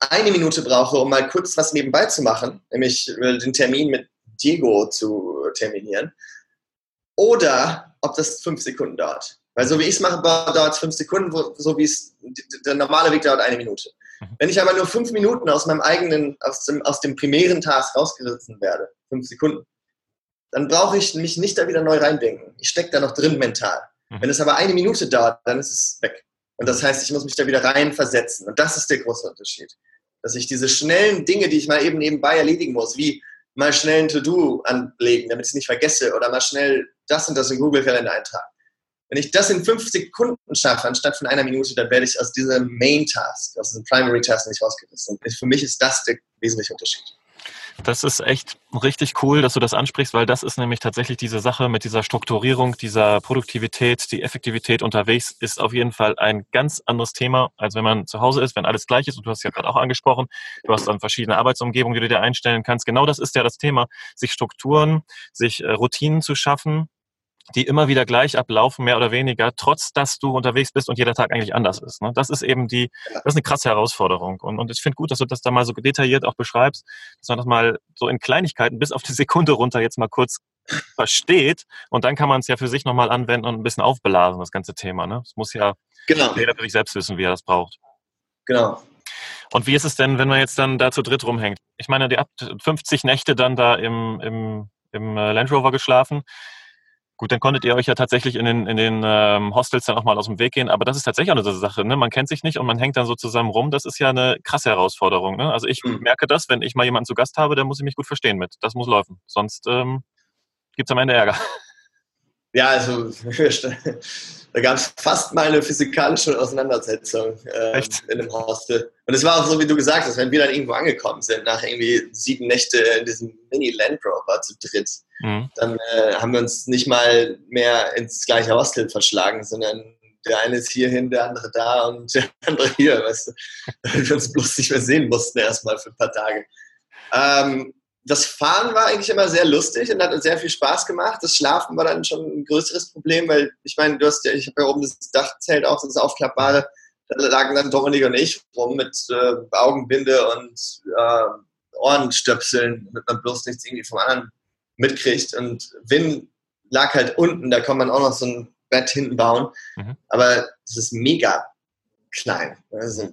eine Minute brauche, um mal kurz was nebenbei zu machen, nämlich den Termin mit Diego zu terminieren, oder ob das fünf Sekunden dauert. Weil so wie ich es mache, dauert es fünf Sekunden, so wie es der normale Weg dauert eine Minute. Mhm. Wenn ich aber nur fünf Minuten aus meinem eigenen, aus dem, aus dem primären Task rausgerissen werde, fünf Sekunden, dann brauche ich mich nicht da wieder neu reindenken. Ich stecke da noch drin mental. Mhm. Wenn es aber eine Minute dauert, dann ist es weg. Und das heißt, ich muss mich da wieder reinversetzen. Und das ist der große Unterschied. Dass ich diese schnellen Dinge, die ich mal eben nebenbei erledigen muss, wie mal schnell ein To-Do anlegen, damit ich es nicht vergesse, oder mal schnell das und das in Google-Kalender eintragen. Wenn ich das in fünf Sekunden schaffe, anstatt von einer Minute, dann werde ich aus diesem Main-Task, aus diesem Primary-Task nicht rausgerissen. Für mich ist das der wesentliche Unterschied. Das ist echt richtig cool, dass du das ansprichst, weil das ist nämlich tatsächlich diese Sache mit dieser Strukturierung, dieser Produktivität, die Effektivität unterwegs ist auf jeden Fall ein ganz anderes Thema, als wenn man zu Hause ist, wenn alles gleich ist. Und du hast ja gerade auch angesprochen, du hast dann verschiedene Arbeitsumgebungen, die du dir einstellen kannst. Genau das ist ja das Thema, sich Strukturen, sich äh, Routinen zu schaffen, die immer wieder gleich ablaufen, mehr oder weniger, trotz dass du unterwegs bist und jeder Tag eigentlich anders ist. Ne? Das ist eben die, das ist eine krasse Herausforderung. Und, und ich finde gut, dass du das da mal so detailliert auch beschreibst, dass man das mal so in Kleinigkeiten bis auf die Sekunde runter jetzt mal kurz versteht und dann kann man es ja für sich nochmal anwenden und ein bisschen aufblasen, das ganze Thema. Ne? Es muss ja genau. jeder für sich selbst wissen, wie er das braucht. Genau. Und wie ist es denn, wenn man jetzt dann da zu dritt rumhängt? Ich meine, ihr habt 50 Nächte dann da im, im, im äh, Land Rover geschlafen. Gut, dann konntet ihr euch ja tatsächlich in den, in den ähm, Hostels dann auch mal aus dem Weg gehen. Aber das ist tatsächlich auch eine Sache. Ne? Man kennt sich nicht und man hängt dann so zusammen rum. Das ist ja eine krasse Herausforderung. Ne? Also ich mhm. merke das, wenn ich mal jemanden zu Gast habe, dann muss ich mich gut verstehen mit. Das muss laufen. Sonst ähm, gibt es am Ende Ärger. Ja, also da gab es fast mal eine physikalische Auseinandersetzung äh, in dem Hostel. Und es war auch so, wie du gesagt hast, wenn wir dann irgendwo angekommen sind, nach irgendwie sieben Nächte in diesem Mini-Land Rover zu dritt, mhm. dann äh, haben wir uns nicht mal mehr ins gleiche Hostel verschlagen, sondern der eine ist hierhin, der andere da und der andere hier, weißt du, weil wir uns bloß nicht mehr sehen mussten erstmal für ein paar Tage. Ähm, das Fahren war eigentlich immer sehr lustig und hat sehr viel Spaß gemacht. Das Schlafen war dann schon ein größeres Problem, weil ich meine, du hast ja, ich habe ja oben das Dachzelt auch, das aufklappbare. Da lagen dann Dominik und ich rum mit äh, Augenbinde und äh, Ohrenstöpseln, damit man bloß nichts irgendwie vom anderen mitkriegt. Und Win lag halt unten, da kann man auch noch so ein Bett hinten bauen. Mhm. Aber es ist mega klein. Also,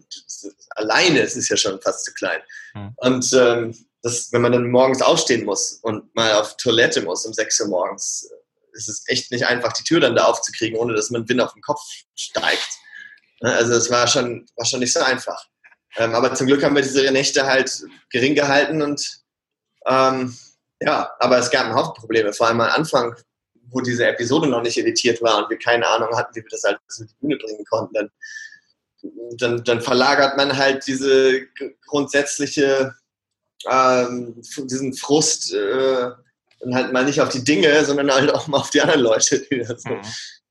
alleine ist es ja schon fast zu klein. Mhm. Und ähm, dass, wenn man dann morgens aufstehen muss und mal auf Toilette muss um 6 Uhr morgens, ist es echt nicht einfach, die Tür dann da aufzukriegen, ohne dass man Wind auf den Kopf steigt. Ne, also es war schon, war schon nicht so einfach. Ähm, aber zum Glück haben wir diese Nächte halt gering gehalten und ähm, ja, aber es gab einen Haufen Probleme, vor allem am Anfang, wo diese Episode noch nicht editiert war und wir keine Ahnung hatten, wie wir das halt auf die Bühne bringen konnten. Dann, dann, dann verlagert man halt diese grundsätzliche ähm, diesen Frust äh, dann halt mal nicht auf die Dinge, sondern halt auch mal auf die anderen Leute, die da so, mhm.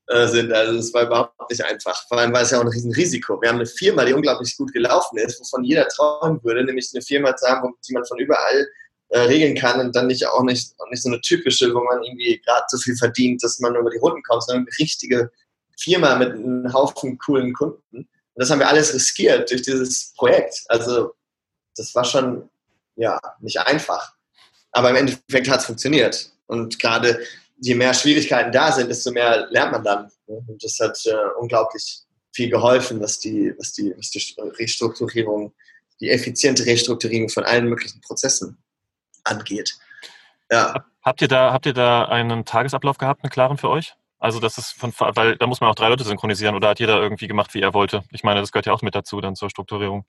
äh, sind. Also es war überhaupt nicht einfach. Vor allem war es ja auch ein Riesenrisiko. Wir haben eine Firma, die unglaublich gut gelaufen ist, wovon jeder träumen würde, nämlich eine Firma zu haben, die man von überall äh, regeln kann und dann nicht auch nicht, auch nicht so eine typische, wo man irgendwie gerade so viel verdient, dass man über die Runden kommt, sondern eine richtige Firma mit einem Haufen coolen Kunden. Und das haben wir alles riskiert durch dieses Projekt. Also das war schon ja nicht einfach. Aber im Endeffekt hat es funktioniert. Und gerade je mehr Schwierigkeiten da sind, desto mehr lernt man dann. Und das hat äh, unglaublich viel geholfen, was die, was, die, was die Restrukturierung, die effiziente Restrukturierung von allen möglichen Prozessen angeht. Ja. Habt ihr da, habt ihr da einen Tagesablauf gehabt, einen klaren für euch? Also das ist von, weil da muss man auch drei Leute synchronisieren oder hat jeder irgendwie gemacht, wie er wollte? Ich meine, das gehört ja auch mit dazu dann zur Strukturierung.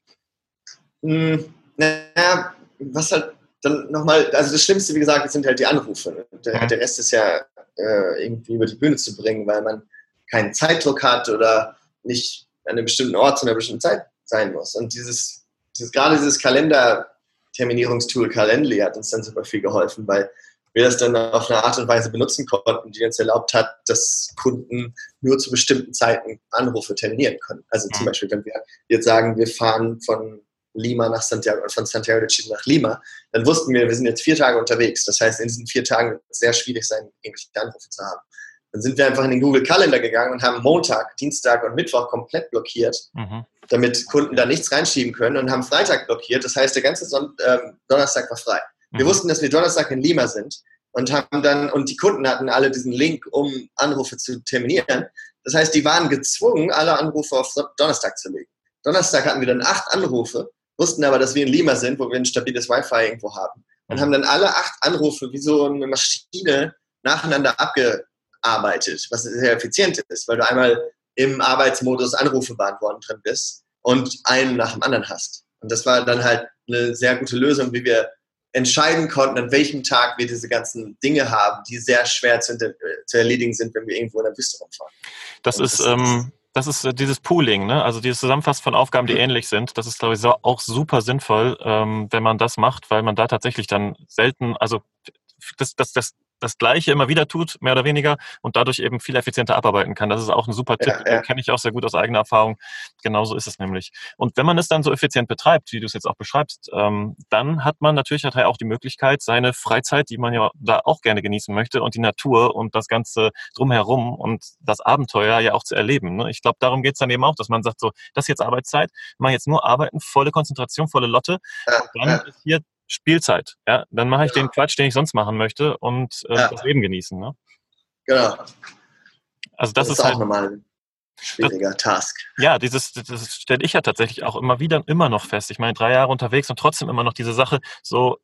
Hm, naja, was halt dann nochmal, also das Schlimmste, wie gesagt, sind halt die Anrufe. Ne? Der, der, Rest ist ja äh, irgendwie über die Bühne zu bringen, weil man keinen Zeitdruck hat oder nicht an einem bestimmten Ort zu einer bestimmten Zeit sein muss. Und dieses, dieses gerade dieses Kalender-Terminierungstool Calendly hat uns dann super viel geholfen, weil wir das dann auf eine Art und Weise benutzen konnten, die uns erlaubt hat, dass Kunden nur zu bestimmten Zeiten Anrufe terminieren können. Also zum mhm. Beispiel, wenn wir jetzt sagen, wir fahren von Lima nach Santiago und von Santiago de Chile nach Lima, dann wussten wir, wir sind jetzt vier Tage unterwegs. Das heißt, in diesen vier Tagen wird es sehr schwierig sein, irgendwelche Anrufe zu haben. Dann sind wir einfach in den Google Calendar gegangen und haben Montag, Dienstag und Mittwoch komplett blockiert, mhm. damit Kunden da nichts reinschieben können und haben Freitag blockiert. Das heißt, der ganze Son äh, Donnerstag war frei. Wir mhm. wussten, dass wir Donnerstag in Lima sind und haben dann, und die Kunden hatten alle diesen Link, um Anrufe zu terminieren. Das heißt, die waren gezwungen, alle Anrufe auf Donnerstag zu legen. Donnerstag hatten wir dann acht Anrufe, wussten aber, dass wir in Lima sind, wo wir ein stabiles Wi-Fi irgendwo haben. Und haben dann alle acht Anrufe wie so eine Maschine nacheinander abgearbeitet, was sehr effizient ist, weil du einmal im Arbeitsmodus Anrufe beantworten drin bist und einen nach dem anderen hast. Und das war dann halt eine sehr gute Lösung, wie wir entscheiden konnten, an welchem Tag wir diese ganzen Dinge haben, die sehr schwer zu, zu erledigen sind, wenn wir irgendwo in der Wüste rumfahren. Das ist, das, ähm, das ist äh, dieses Pooling, ne? also dieses Zusammenfassen von Aufgaben, die mhm. ähnlich sind. Das ist, glaube ich, auch super sinnvoll, ähm, wenn man das macht, weil man da tatsächlich dann selten, also das, das, das das Gleiche immer wieder tut, mehr oder weniger, und dadurch eben viel effizienter abarbeiten kann. Das ist auch ein super Tipp, ja, ja. kenne ich auch sehr gut aus eigener Erfahrung. Genauso ist es nämlich. Und wenn man es dann so effizient betreibt, wie du es jetzt auch beschreibst, ähm, dann hat man natürlich auch die Möglichkeit, seine Freizeit, die man ja da auch gerne genießen möchte, und die Natur und das Ganze drumherum und das Abenteuer ja auch zu erleben. Ne? Ich glaube, darum geht es dann eben auch, dass man sagt, so, das ist jetzt Arbeitszeit, mache jetzt nur arbeiten, volle Konzentration, volle Lotte. Ja, und dann ist hier Spielzeit. Ja, dann mache ich ja. den Quatsch, den ich sonst machen möchte und äh, ja. das Leben genießen. Ne? Genau. Also das, das ist, ist, auch halt, nochmal ein schwieriger das, Task. Ja, dieses, das stelle ich ja tatsächlich auch immer wieder immer noch fest. Ich meine, drei Jahre unterwegs und trotzdem immer noch diese Sache, so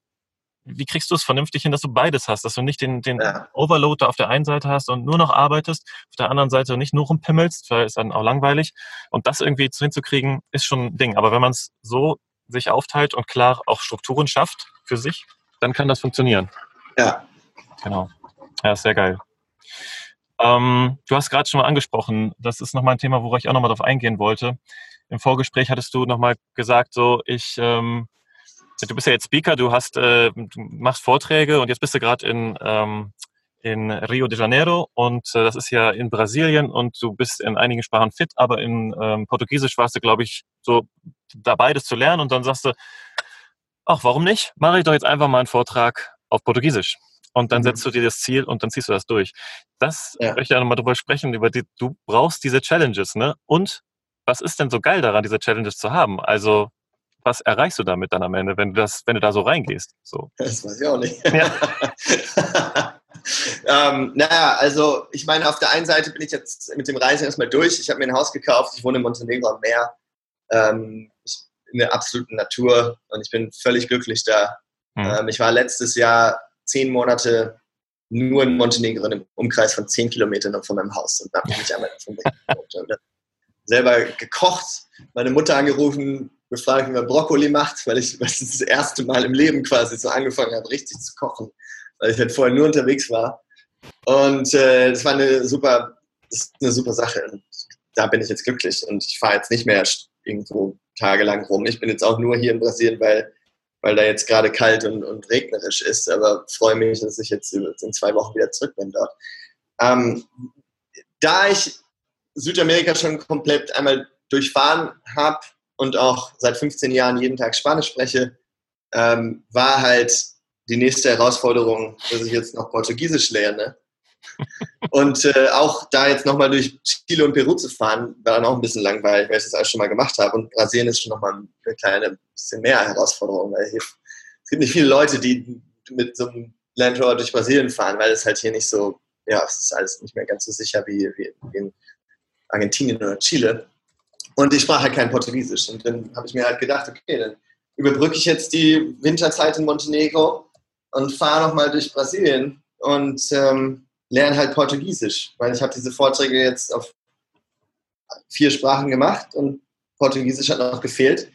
wie kriegst du es vernünftig hin, dass du beides hast, dass du nicht den, den ja. Overload auf der einen Seite hast und nur noch arbeitest, auf der anderen Seite nicht nur rumpimmelst, weil es dann auch langweilig. Und das irgendwie hinzukriegen, ist schon ein Ding. Aber wenn man es so sich aufteilt und klar auch Strukturen schafft für sich, dann kann das funktionieren. Ja. Genau. Ja, sehr geil. Ähm, du hast gerade schon mal angesprochen, das ist nochmal ein Thema, worauf ich auch nochmal drauf eingehen wollte. Im Vorgespräch hattest du nochmal gesagt, so ich, ähm, du bist ja jetzt Speaker, du hast, äh, du machst Vorträge und jetzt bist du gerade in, ähm, in Rio de Janeiro und äh, das ist ja in Brasilien und du bist in einigen Sprachen fit, aber in ähm, Portugiesisch warst du, glaube ich, so da beides zu lernen und dann sagst du, ach, warum nicht? Mache ich doch jetzt einfach mal einen Vortrag auf Portugiesisch. Und dann mhm. setzt du dir das Ziel und dann ziehst du das durch. Das ja. möchte ich ja nochmal drüber sprechen, über die, du brauchst diese Challenges, ne? Und was ist denn so geil daran, diese Challenges zu haben? Also, was erreichst du damit dann am Ende, wenn du das, wenn du da so reingehst? So. Das weiß ich auch nicht. Ja. ähm, naja, also ich meine, auf der einen Seite bin ich jetzt mit dem Reisen erstmal durch. Ich habe mir ein Haus gekauft, ich wohne in Montenegro am Meer ähm, in der absoluten Natur und ich bin völlig glücklich da. Mhm. Ähm, ich war letztes Jahr zehn Monate nur in Montenegro im Umkreis von zehn Kilometern von meinem Haus und habe mich nicht einmal davon selber gekocht, meine Mutter angerufen, gefragt, wie man Brokkoli macht, weil ich das, das erste Mal im Leben quasi so angefangen habe, richtig zu kochen, weil ich halt vorher nur unterwegs war. Und äh, das war eine super, eine super Sache. Und da bin ich jetzt glücklich und ich fahre jetzt nicht mehr irgendwo tagelang rum. Ich bin jetzt auch nur hier in Brasilien, weil, weil da jetzt gerade kalt und, und regnerisch ist, aber freue mich, dass ich jetzt in zwei Wochen wieder zurück bin dort. Ähm, da ich Südamerika schon komplett einmal durchfahren habe und auch seit 15 Jahren jeden Tag Spanisch spreche, ähm, war halt die nächste Herausforderung, dass ich jetzt noch Portugiesisch lerne. und äh, auch da jetzt nochmal durch Chile und Peru zu fahren, war dann auch ein bisschen langweilig, weil ich das alles schon mal gemacht habe. Und Brasilien ist schon nochmal eine kleine, bisschen mehr Herausforderung, weil hier, es gibt nicht viele Leute, die mit so einem Land Rover durch Brasilien fahren, weil es halt hier nicht so, ja, es ist alles nicht mehr ganz so sicher wie, wie, wie in Argentinien oder Chile. Und ich sprach halt kein Portugiesisch. Und dann habe ich mir halt gedacht, okay, dann überbrücke ich jetzt die Winterzeit in Montenegro und fahre nochmal durch Brasilien und ähm, lerne halt Portugiesisch. Weil ich habe diese Vorträge jetzt auf vier Sprachen gemacht und Portugiesisch hat noch gefehlt.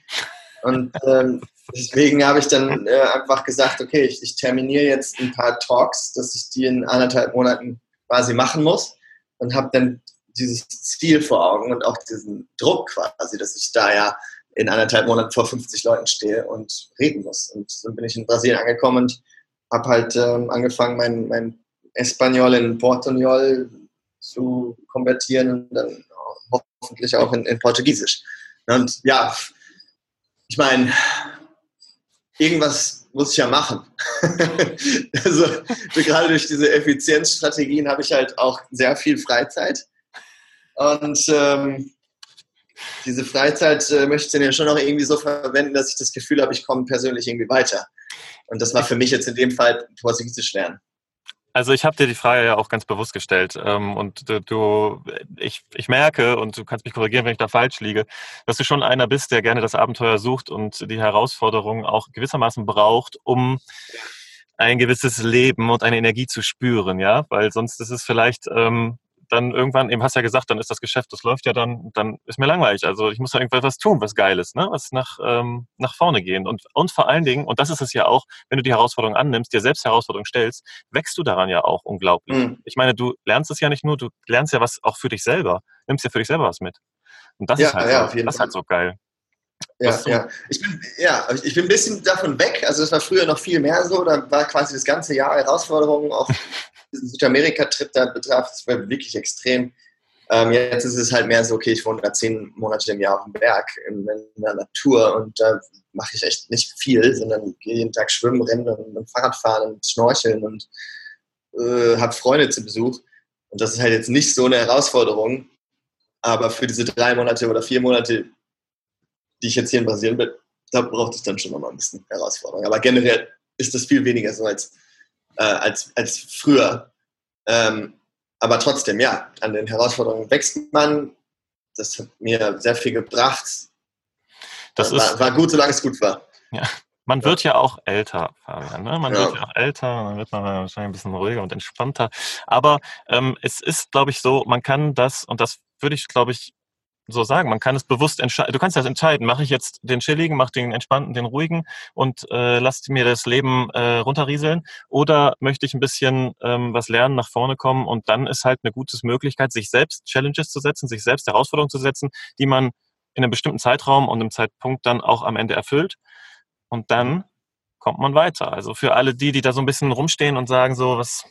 Und ähm, deswegen habe ich dann äh, einfach gesagt, okay, ich, ich, terminiere jetzt ein paar Talks, dass ich die in anderthalb Monaten quasi machen muss und habe dann dieses Ziel vor Augen und auch diesen Druck quasi, dass ich da ja in anderthalb Monaten vor 50 Leuten stehe und reden muss. Und dann bin ich in Brasilien angekommen und habe halt ähm, angefangen, mein, mein Espanol in Portugnol zu konvertieren und dann hoffentlich auch in, in Portugiesisch. Und ja, ich meine, irgendwas muss ich ja machen. also gerade durch diese Effizienzstrategien habe ich halt auch sehr viel Freizeit. Und ähm, diese Freizeit äh, möchte ich dann ja schon auch irgendwie so verwenden, dass ich das Gefühl habe, ich komme persönlich irgendwie weiter. Und das war für mich jetzt in dem Fall Portugiesisch lernen. Also ich habe dir die Frage ja auch ganz bewusst gestellt ähm, und du, ich, ich merke und du kannst mich korrigieren, wenn ich da falsch liege, dass du schon einer bist, der gerne das Abenteuer sucht und die Herausforderungen auch gewissermaßen braucht, um ein gewisses Leben und eine Energie zu spüren, ja, weil sonst ist es vielleicht ähm, dann irgendwann, eben hast du ja gesagt, dann ist das Geschäft, das läuft ja dann, dann ist mir langweilig. Also ich muss da irgendwas tun, was geil ist, ne? was nach, ähm, nach vorne gehen. Und, und vor allen Dingen, und das ist es ja auch, wenn du die Herausforderung annimmst, dir selbst Herausforderungen stellst, wächst du daran ja auch unglaublich. Mhm. Ich meine, du lernst es ja nicht nur, du lernst ja was auch für dich selber, nimmst ja für dich selber was mit. Und das ja, ist halt, ja, so, das ist halt so geil. Ja, ja. Ich bin, ja, ich bin ein bisschen davon weg. Also das war früher noch viel mehr so. Da war quasi das ganze Jahr Herausforderungen, auch diesen Südamerika-Trip da betraf, das war wirklich extrem. Ähm, jetzt ist es halt mehr so, okay, ich wohne da zehn Monate im Jahr auf dem Berg, in, in der Natur und da mache ich echt nicht viel, sondern gehe jeden Tag schwimmen, rennen und, und Fahrrad fahren und schnorcheln und äh, habe Freunde zu Besuch. Und das ist halt jetzt nicht so eine Herausforderung. Aber für diese drei Monate oder vier Monate, die ich jetzt hier in Brasilien bin, da braucht es dann schon nochmal ein bisschen Herausforderung. Aber generell ist das viel weniger so als äh, als, als früher. Ähm, aber trotzdem, ja, an den Herausforderungen wächst man. Das hat mir sehr viel gebracht. Das war, ist, war gut, solange es gut war. Ja. Man wird ja auch älter, Fabian. Ne? Man ja. wird ja auch älter, dann wird man wahrscheinlich ein bisschen ruhiger und entspannter. Aber ähm, es ist, glaube ich, so, man kann das, und das würde ich, glaube ich, so sagen. Man kann es bewusst entscheiden. Du kannst das entscheiden. Mache ich jetzt den chilligen, mache den entspannten, den ruhigen und äh, lass mir das Leben äh, runterrieseln? Oder möchte ich ein bisschen ähm, was lernen, nach vorne kommen? Und dann ist halt eine gute Möglichkeit, sich selbst Challenges zu setzen, sich selbst Herausforderungen zu setzen, die man in einem bestimmten Zeitraum und einem Zeitpunkt dann auch am Ende erfüllt. Und dann kommt man weiter. Also für alle die, die da so ein bisschen rumstehen und sagen so, was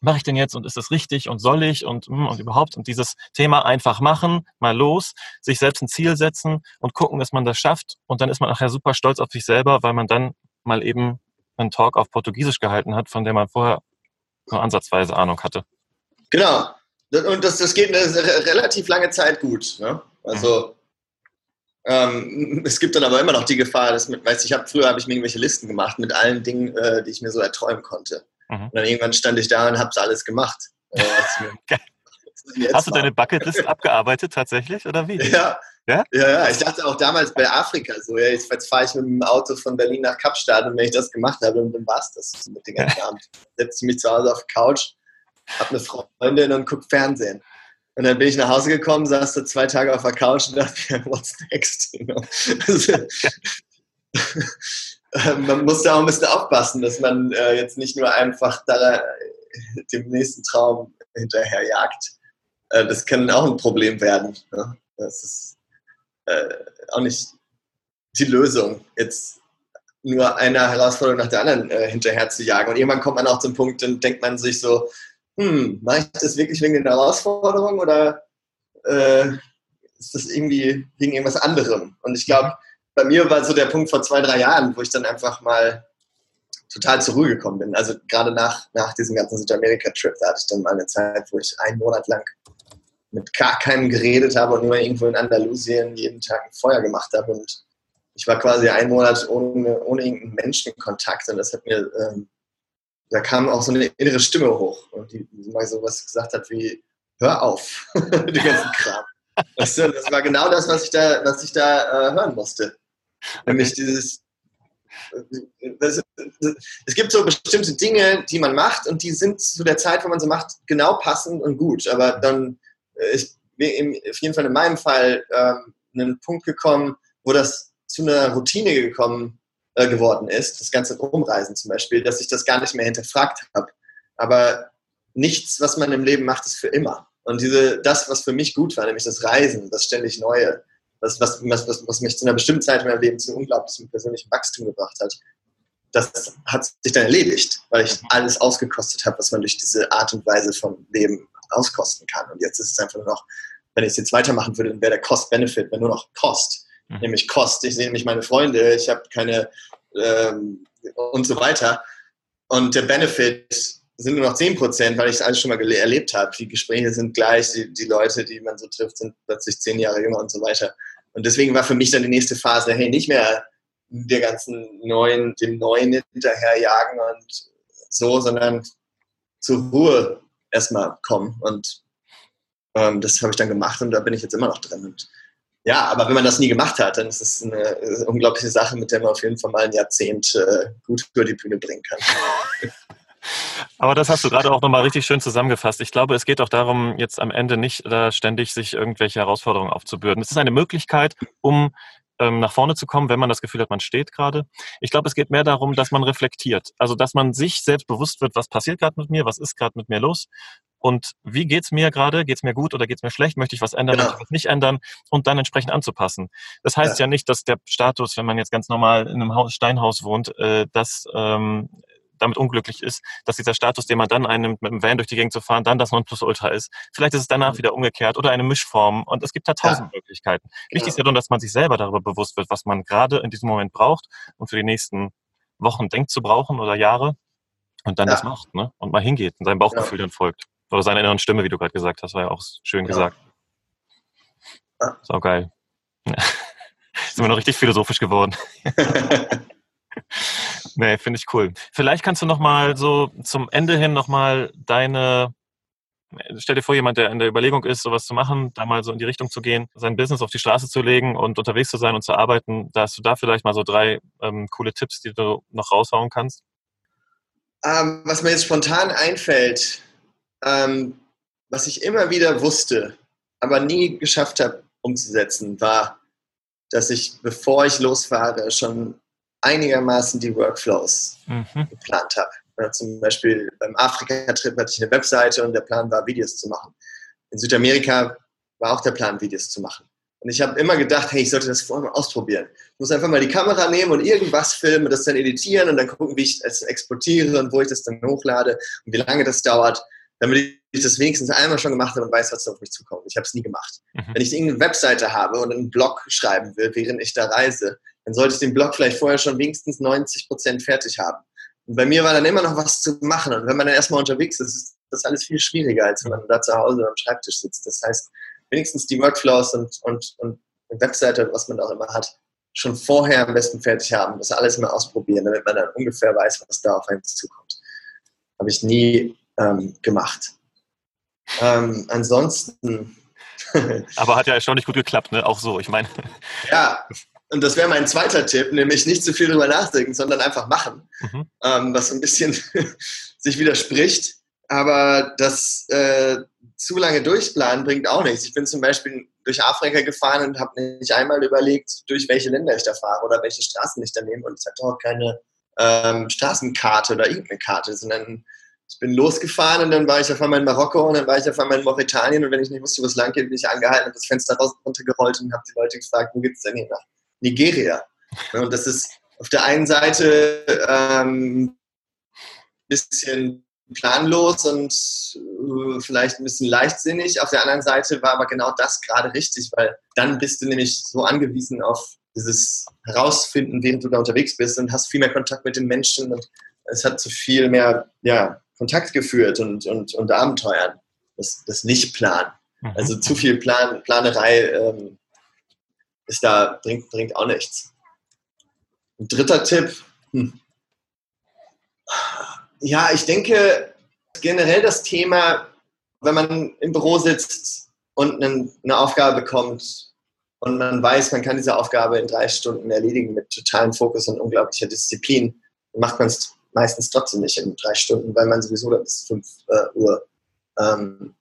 mache ich denn jetzt und ist das richtig und soll ich und, hm, und überhaupt und dieses Thema einfach machen, mal los, sich selbst ein Ziel setzen und gucken, dass man das schafft und dann ist man nachher super stolz auf sich selber, weil man dann mal eben einen Talk auf Portugiesisch gehalten hat, von dem man vorher nur ansatzweise Ahnung hatte. Genau. Und das, das geht eine relativ lange Zeit gut. Ne? Also mhm. ähm, es gibt dann aber immer noch die Gefahr, dass mit, weißt, ich habe früher habe ich mir irgendwelche Listen gemacht mit allen Dingen, äh, die ich mir so erträumen konnte. Mhm. Und dann irgendwann stand ich da und habe alles gemacht. Hast du deine Bucketlist abgearbeitet tatsächlich oder wie? Ja. Ja? ja, ja. Ich dachte auch damals bei Afrika so, ja, jetzt fahre ich mit dem Auto von Berlin nach Kapstadt und wenn ich das gemacht habe, dann war es das mit dem ganzen Abend. Setze ich mich zu Hause auf die Couch, habe eine Freundin und gucke Fernsehen. Und dann bin ich nach Hause gekommen, saß da zwei Tage auf der Couch und dachte mir, what's next? You know? also, man muss da auch ein bisschen aufpassen, dass man äh, jetzt nicht nur einfach da, äh, dem nächsten Traum hinterherjagt. Äh, das kann auch ein Problem werden. Ne? Das ist äh, auch nicht die Lösung, jetzt nur eine Herausforderung nach der anderen äh, hinterher zu jagen. Und irgendwann kommt man auch zum Punkt, dann denkt man sich so, hm, mache ich das wirklich wegen der Herausforderung oder äh, ist das irgendwie wegen irgendwas anderem? Und ich glaube, bei mir war so der Punkt vor zwei, drei Jahren, wo ich dann einfach mal total zur Ruhe gekommen bin. Also gerade nach, nach diesem ganzen Südamerika-Trip, da hatte ich dann mal eine Zeit, wo ich einen Monat lang mit gar keinem geredet habe und nur irgendwo in Andalusien jeden Tag ein Feuer gemacht habe. Und ich war quasi einen Monat ohne, ohne irgendeinen Menschenkontakt. Und das hat mir, ähm, da kam auch so eine innere Stimme hoch. Und die, die mal so was gesagt hat wie, hör auf, den ganzen Kram. Du, das war genau das, was ich da, was ich da äh, hören musste. Nämlich dieses, das, das, es gibt so bestimmte Dinge, die man macht und die sind zu der Zeit, wo man sie macht, genau passend und gut. Aber dann ist auf jeden Fall in meinem Fall ähm, einen Punkt gekommen, wo das zu einer Routine gekommen äh, geworden ist, das ganze Umreisen zum Beispiel, dass ich das gar nicht mehr hinterfragt habe. Aber nichts, was man im Leben macht, ist für immer. Und diese, das, was für mich gut war, nämlich das Reisen, das ständig Neue, das, was, was, was mich zu einer bestimmten Zeit in meinem Leben zu unglaublichem persönlichen Wachstum gebracht hat, das hat sich dann erledigt, weil ich alles ausgekostet habe, was man durch diese Art und Weise von Leben auskosten kann. Und jetzt ist es einfach nur noch, wenn ich es jetzt weitermachen würde, dann wäre der Cost-Benefit nur noch Kost. Mhm. Nämlich Kost. Ich sehe nämlich meine Freunde, ich habe keine ähm, und so weiter. Und der Benefit sind nur noch 10 Prozent, weil ich es alles schon mal erlebt habe. Die Gespräche sind gleich, die, die Leute, die man so trifft, sind plötzlich zehn Jahre jünger und so weiter. Und deswegen war für mich dann die nächste Phase, hey, nicht mehr der ganzen neuen, dem Neuen hinterherjagen und so, sondern zur Ruhe erstmal kommen. Und ähm, das habe ich dann gemacht und da bin ich jetzt immer noch drin. Und ja, aber wenn man das nie gemacht hat, dann ist es eine, eine unglaubliche Sache, mit der man auf jeden Fall mal ein Jahrzehnt äh, gut über die Bühne bringen kann. Aber das hast du gerade auch nochmal richtig schön zusammengefasst. Ich glaube, es geht auch darum, jetzt am Ende nicht da ständig sich irgendwelche Herausforderungen aufzubürden. Es ist eine Möglichkeit, um ähm, nach vorne zu kommen, wenn man das Gefühl hat, man steht gerade. Ich glaube, es geht mehr darum, dass man reflektiert. Also, dass man sich selbst bewusst wird, was passiert gerade mit mir, was ist gerade mit mir los und wie geht's mir gerade? Geht's mir gut oder geht's mir schlecht? Möchte ich was ändern, genau. möchte ich was nicht ändern und dann entsprechend anzupassen. Das heißt ja. ja nicht, dass der Status, wenn man jetzt ganz normal in einem Haus, Steinhaus wohnt, äh, dass ähm, damit unglücklich ist, dass dieser Status, den man dann einnimmt, mit dem Van durch die Gegend zu fahren, dann das Nonplusultra ist. Vielleicht ist es danach mhm. wieder umgekehrt oder eine Mischform. Und es gibt da tausend ja. Möglichkeiten. Wichtig ja. ist ja nur, dass man sich selber darüber bewusst wird, was man gerade in diesem Moment braucht und für die nächsten Wochen denkt zu brauchen oder Jahre und dann ja. das macht ne? und mal hingeht und seinem Bauchgefühl dann folgt. Oder seiner inneren Stimme, wie du gerade gesagt hast, war ja auch schön gesagt. Ja. So geil. Sind wir noch richtig philosophisch geworden. nee, finde ich cool. Vielleicht kannst du noch mal so zum Ende hin noch mal deine Stell dir vor, jemand, der in der Überlegung ist, sowas zu machen, da mal so in die Richtung zu gehen, sein Business auf die Straße zu legen und unterwegs zu sein und zu arbeiten, da hast du da vielleicht mal so drei ähm, coole Tipps, die du noch raushauen kannst? Ähm, was mir jetzt spontan einfällt, ähm, was ich immer wieder wusste, aber nie geschafft habe umzusetzen, war, dass ich, bevor ich losfahre, schon einigermaßen die Workflows mhm. geplant habe. Ja, zum Beispiel beim Afrika-Trip hatte ich eine Webseite und der Plan war, Videos zu machen. In Südamerika war auch der Plan, Videos zu machen. Und ich habe immer gedacht, hey, ich sollte das vorher mal ausprobieren. Ich muss einfach mal die Kamera nehmen und irgendwas filmen, das dann editieren und dann gucken, wie ich es exportiere und wo ich das dann hochlade und wie lange das dauert, damit ich das wenigstens einmal schon gemacht habe und weiß, was auf mich zukommt. Ich habe es nie gemacht. Mhm. Wenn ich irgendeine Webseite habe und einen Blog schreiben will, während ich da reise, dann sollte ich den Blog vielleicht vorher schon wenigstens 90 Prozent fertig haben. Und bei mir war dann immer noch was zu machen. Und wenn man dann erstmal unterwegs ist, ist das alles viel schwieriger, als wenn man da zu Hause am Schreibtisch sitzt. Das heißt, wenigstens die Workflows und, und, und eine Webseite, was man auch immer hat, schon vorher am besten fertig haben. Das alles mal ausprobieren, damit man dann ungefähr weiß, was da auf einen zukommt. Habe ich nie ähm, gemacht. Ähm, ansonsten. Aber hat ja erstaunlich gut geklappt, ne? Auch so, ich meine. Ja, und das wäre mein zweiter Tipp, nämlich nicht zu viel drüber nachdenken, sondern einfach machen, mhm. ähm, was ein bisschen sich widerspricht. Aber das äh, zu lange durchplanen bringt auch nichts. Ich bin zum Beispiel durch Afrika gefahren und habe nicht einmal überlegt, durch welche Länder ich da fahre oder welche Straßen ich da nehme. Und ich hatte auch keine ähm, Straßenkarte oder irgendeine Karte, sondern ich bin losgefahren und dann war ich auf einmal in Marokko und dann war ich auf einmal in Mauretanien und wenn ich nicht wusste, wo es lang geht, bin ich angehalten und das Fenster runtergerollt und habe die Leute gefragt, wo geht's denn hier nach? Nigeria. Und das ist auf der einen Seite ein ähm, bisschen planlos und äh, vielleicht ein bisschen leichtsinnig. Auf der anderen Seite war aber genau das gerade richtig, weil dann bist du nämlich so angewiesen auf dieses Herausfinden, während du da unterwegs bist und hast viel mehr Kontakt mit den Menschen und es hat zu viel mehr ja, Kontakt geführt und, und, und Abenteuern. Das, das Nicht-Plan. Mhm. Also zu viel Plan, Planerei ähm, ist da, bringt, bringt auch nichts. Ein dritter Tipp. Hm. Ja, ich denke generell das Thema, wenn man im Büro sitzt und eine Aufgabe bekommt und man weiß, man kann diese Aufgabe in drei Stunden erledigen mit totalem Fokus und unglaublicher Disziplin, macht man es meistens trotzdem nicht in drei Stunden, weil man sowieso bis 5 äh, Uhr ähm,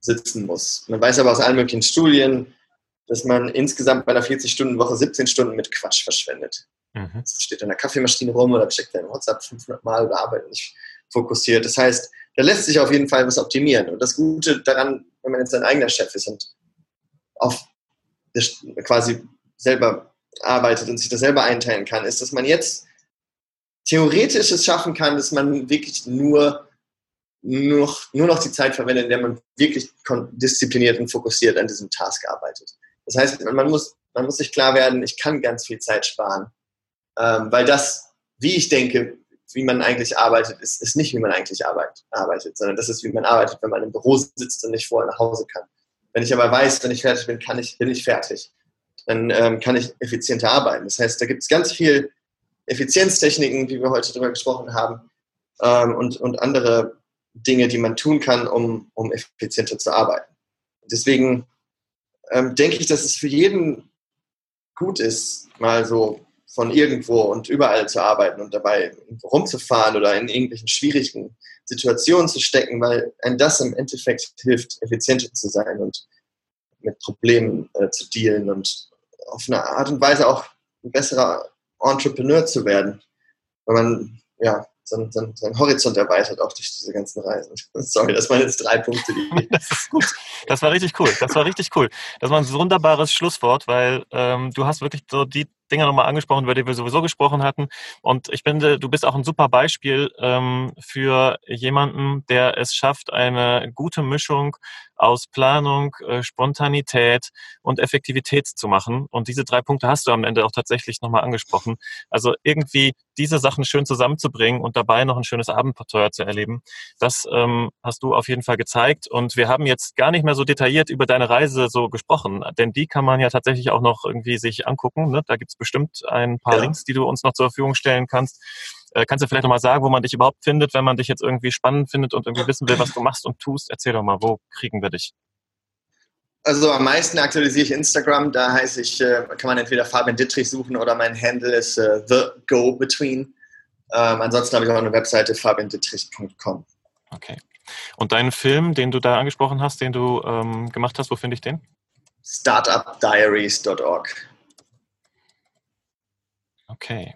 sitzen muss. Man weiß aber aus allen möglichen Studien, dass man insgesamt bei einer 40-Stunden-Woche 17 Stunden mit Quatsch verschwendet. Mhm. Also steht an der Kaffeemaschine rum oder checkt dein WhatsApp 500 Mal oder arbeitet nicht fokussiert. Das heißt, da lässt sich auf jeden Fall was optimieren. Und das Gute daran, wenn man jetzt sein eigener Chef ist und auf quasi selber arbeitet und sich das selber einteilen kann, ist, dass man jetzt theoretisch es schaffen kann, dass man wirklich nur, nur, nur noch die Zeit verwendet, in der man wirklich diszipliniert und fokussiert an diesem Task arbeitet. Das heißt, man muss, man muss sich klar werden, ich kann ganz viel Zeit sparen, ähm, weil das, wie ich denke, wie man eigentlich arbeitet, ist, ist nicht, wie man eigentlich arbeit, arbeitet, sondern das ist, wie man arbeitet, wenn man im Büro sitzt und nicht vorher nach Hause kann. Wenn ich aber weiß, wenn ich fertig bin, kann ich, bin ich fertig. Dann ähm, kann ich effizienter arbeiten. Das heißt, da gibt es ganz viel Effizienztechniken, wie wir heute darüber gesprochen haben, ähm, und, und andere Dinge, die man tun kann, um, um effizienter zu arbeiten. Deswegen ähm, denke ich, dass es für jeden gut ist, mal so von irgendwo und überall zu arbeiten und dabei rumzufahren oder in irgendwelchen schwierigen Situationen zu stecken, weil ein das im Endeffekt hilft, effizienter zu sein und mit Problemen äh, zu dealen und auf eine Art und Weise auch ein besserer Entrepreneur zu werden. Weil man ja seinen, seinen, seinen Horizont erweitert auch durch diese ganzen Reisen. Sorry, das waren jetzt drei Punkte. Die das ist gut. Das war richtig cool. Das war richtig cool. Das war ein wunderbares Schlusswort, weil ähm, du hast wirklich so die Dinge nochmal angesprochen, über die wir sowieso gesprochen hatten. Und ich finde, du bist auch ein super Beispiel ähm, für jemanden, der es schafft, eine gute Mischung aus Planung, äh, Spontanität und Effektivität zu machen. Und diese drei Punkte hast du am Ende auch tatsächlich nochmal angesprochen. Also irgendwie diese Sachen schön zusammenzubringen und dabei noch ein schönes Abenteuer zu erleben, das ähm, hast du auf jeden Fall gezeigt. Und wir haben jetzt gar nicht mehr so detailliert über deine Reise so gesprochen, denn die kann man ja tatsächlich auch noch irgendwie sich angucken. Ne? Da gibt's bestimmt ein paar ja. Links, die du uns noch zur Verfügung stellen kannst. Äh, kannst du vielleicht nochmal sagen, wo man dich überhaupt findet, wenn man dich jetzt irgendwie spannend findet und irgendwie wissen will, was du machst und tust? Erzähl doch mal, wo kriegen wir dich? Also am meisten aktualisiere ich Instagram. Da heiße ich, äh, kann man entweder Fabian Dittrich suchen oder mein Handle ist äh, The Go Between. Ähm, ansonsten habe ich auch eine Webseite fabiandittrich.com. Okay. Und deinen Film, den du da angesprochen hast, den du ähm, gemacht hast, wo finde ich den? Startupdiaries.org. Okay.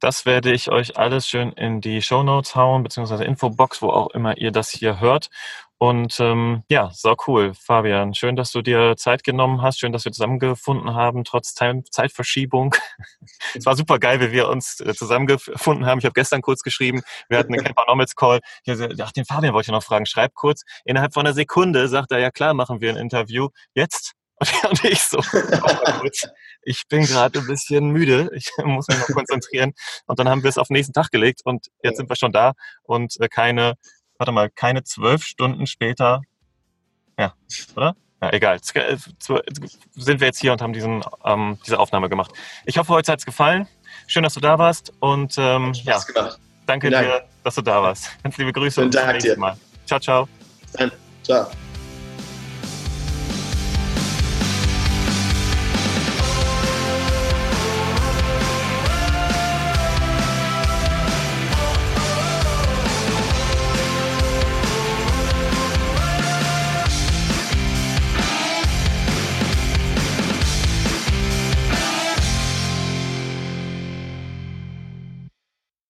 Das werde ich euch alles schön in die Show Notes hauen, beziehungsweise Infobox, wo auch immer ihr das hier hört. Und ähm, ja, so cool, Fabian. Schön, dass du dir Zeit genommen hast. Schön, dass wir zusammengefunden haben, trotz Zeitverschiebung. es war super geil, wie wir uns äh, zusammengefunden haben. Ich habe gestern kurz geschrieben, wir hatten einen Camper Call. Ich dachte, ach, den Fabian wollte ich noch fragen. Schreib kurz. Innerhalb von einer Sekunde sagt er, ja klar, machen wir ein Interview. Jetzt Und ich so, ich bin gerade ein bisschen müde, ich muss mich noch konzentrieren. Und dann haben wir es auf den nächsten Tag gelegt und jetzt sind wir schon da und äh, keine, warte mal, keine zwölf Stunden später, ja, oder? Ja, egal. Äh, sind wir jetzt hier und haben diesen, ähm, diese Aufnahme gemacht. Ich hoffe, heute hat es gefallen. Schön, dass du da warst und ähm, ja, danke dir, dass du da warst. Ganz liebe Grüße und bis zum nächsten Mal. Ciao, ciao. Dann, ciao.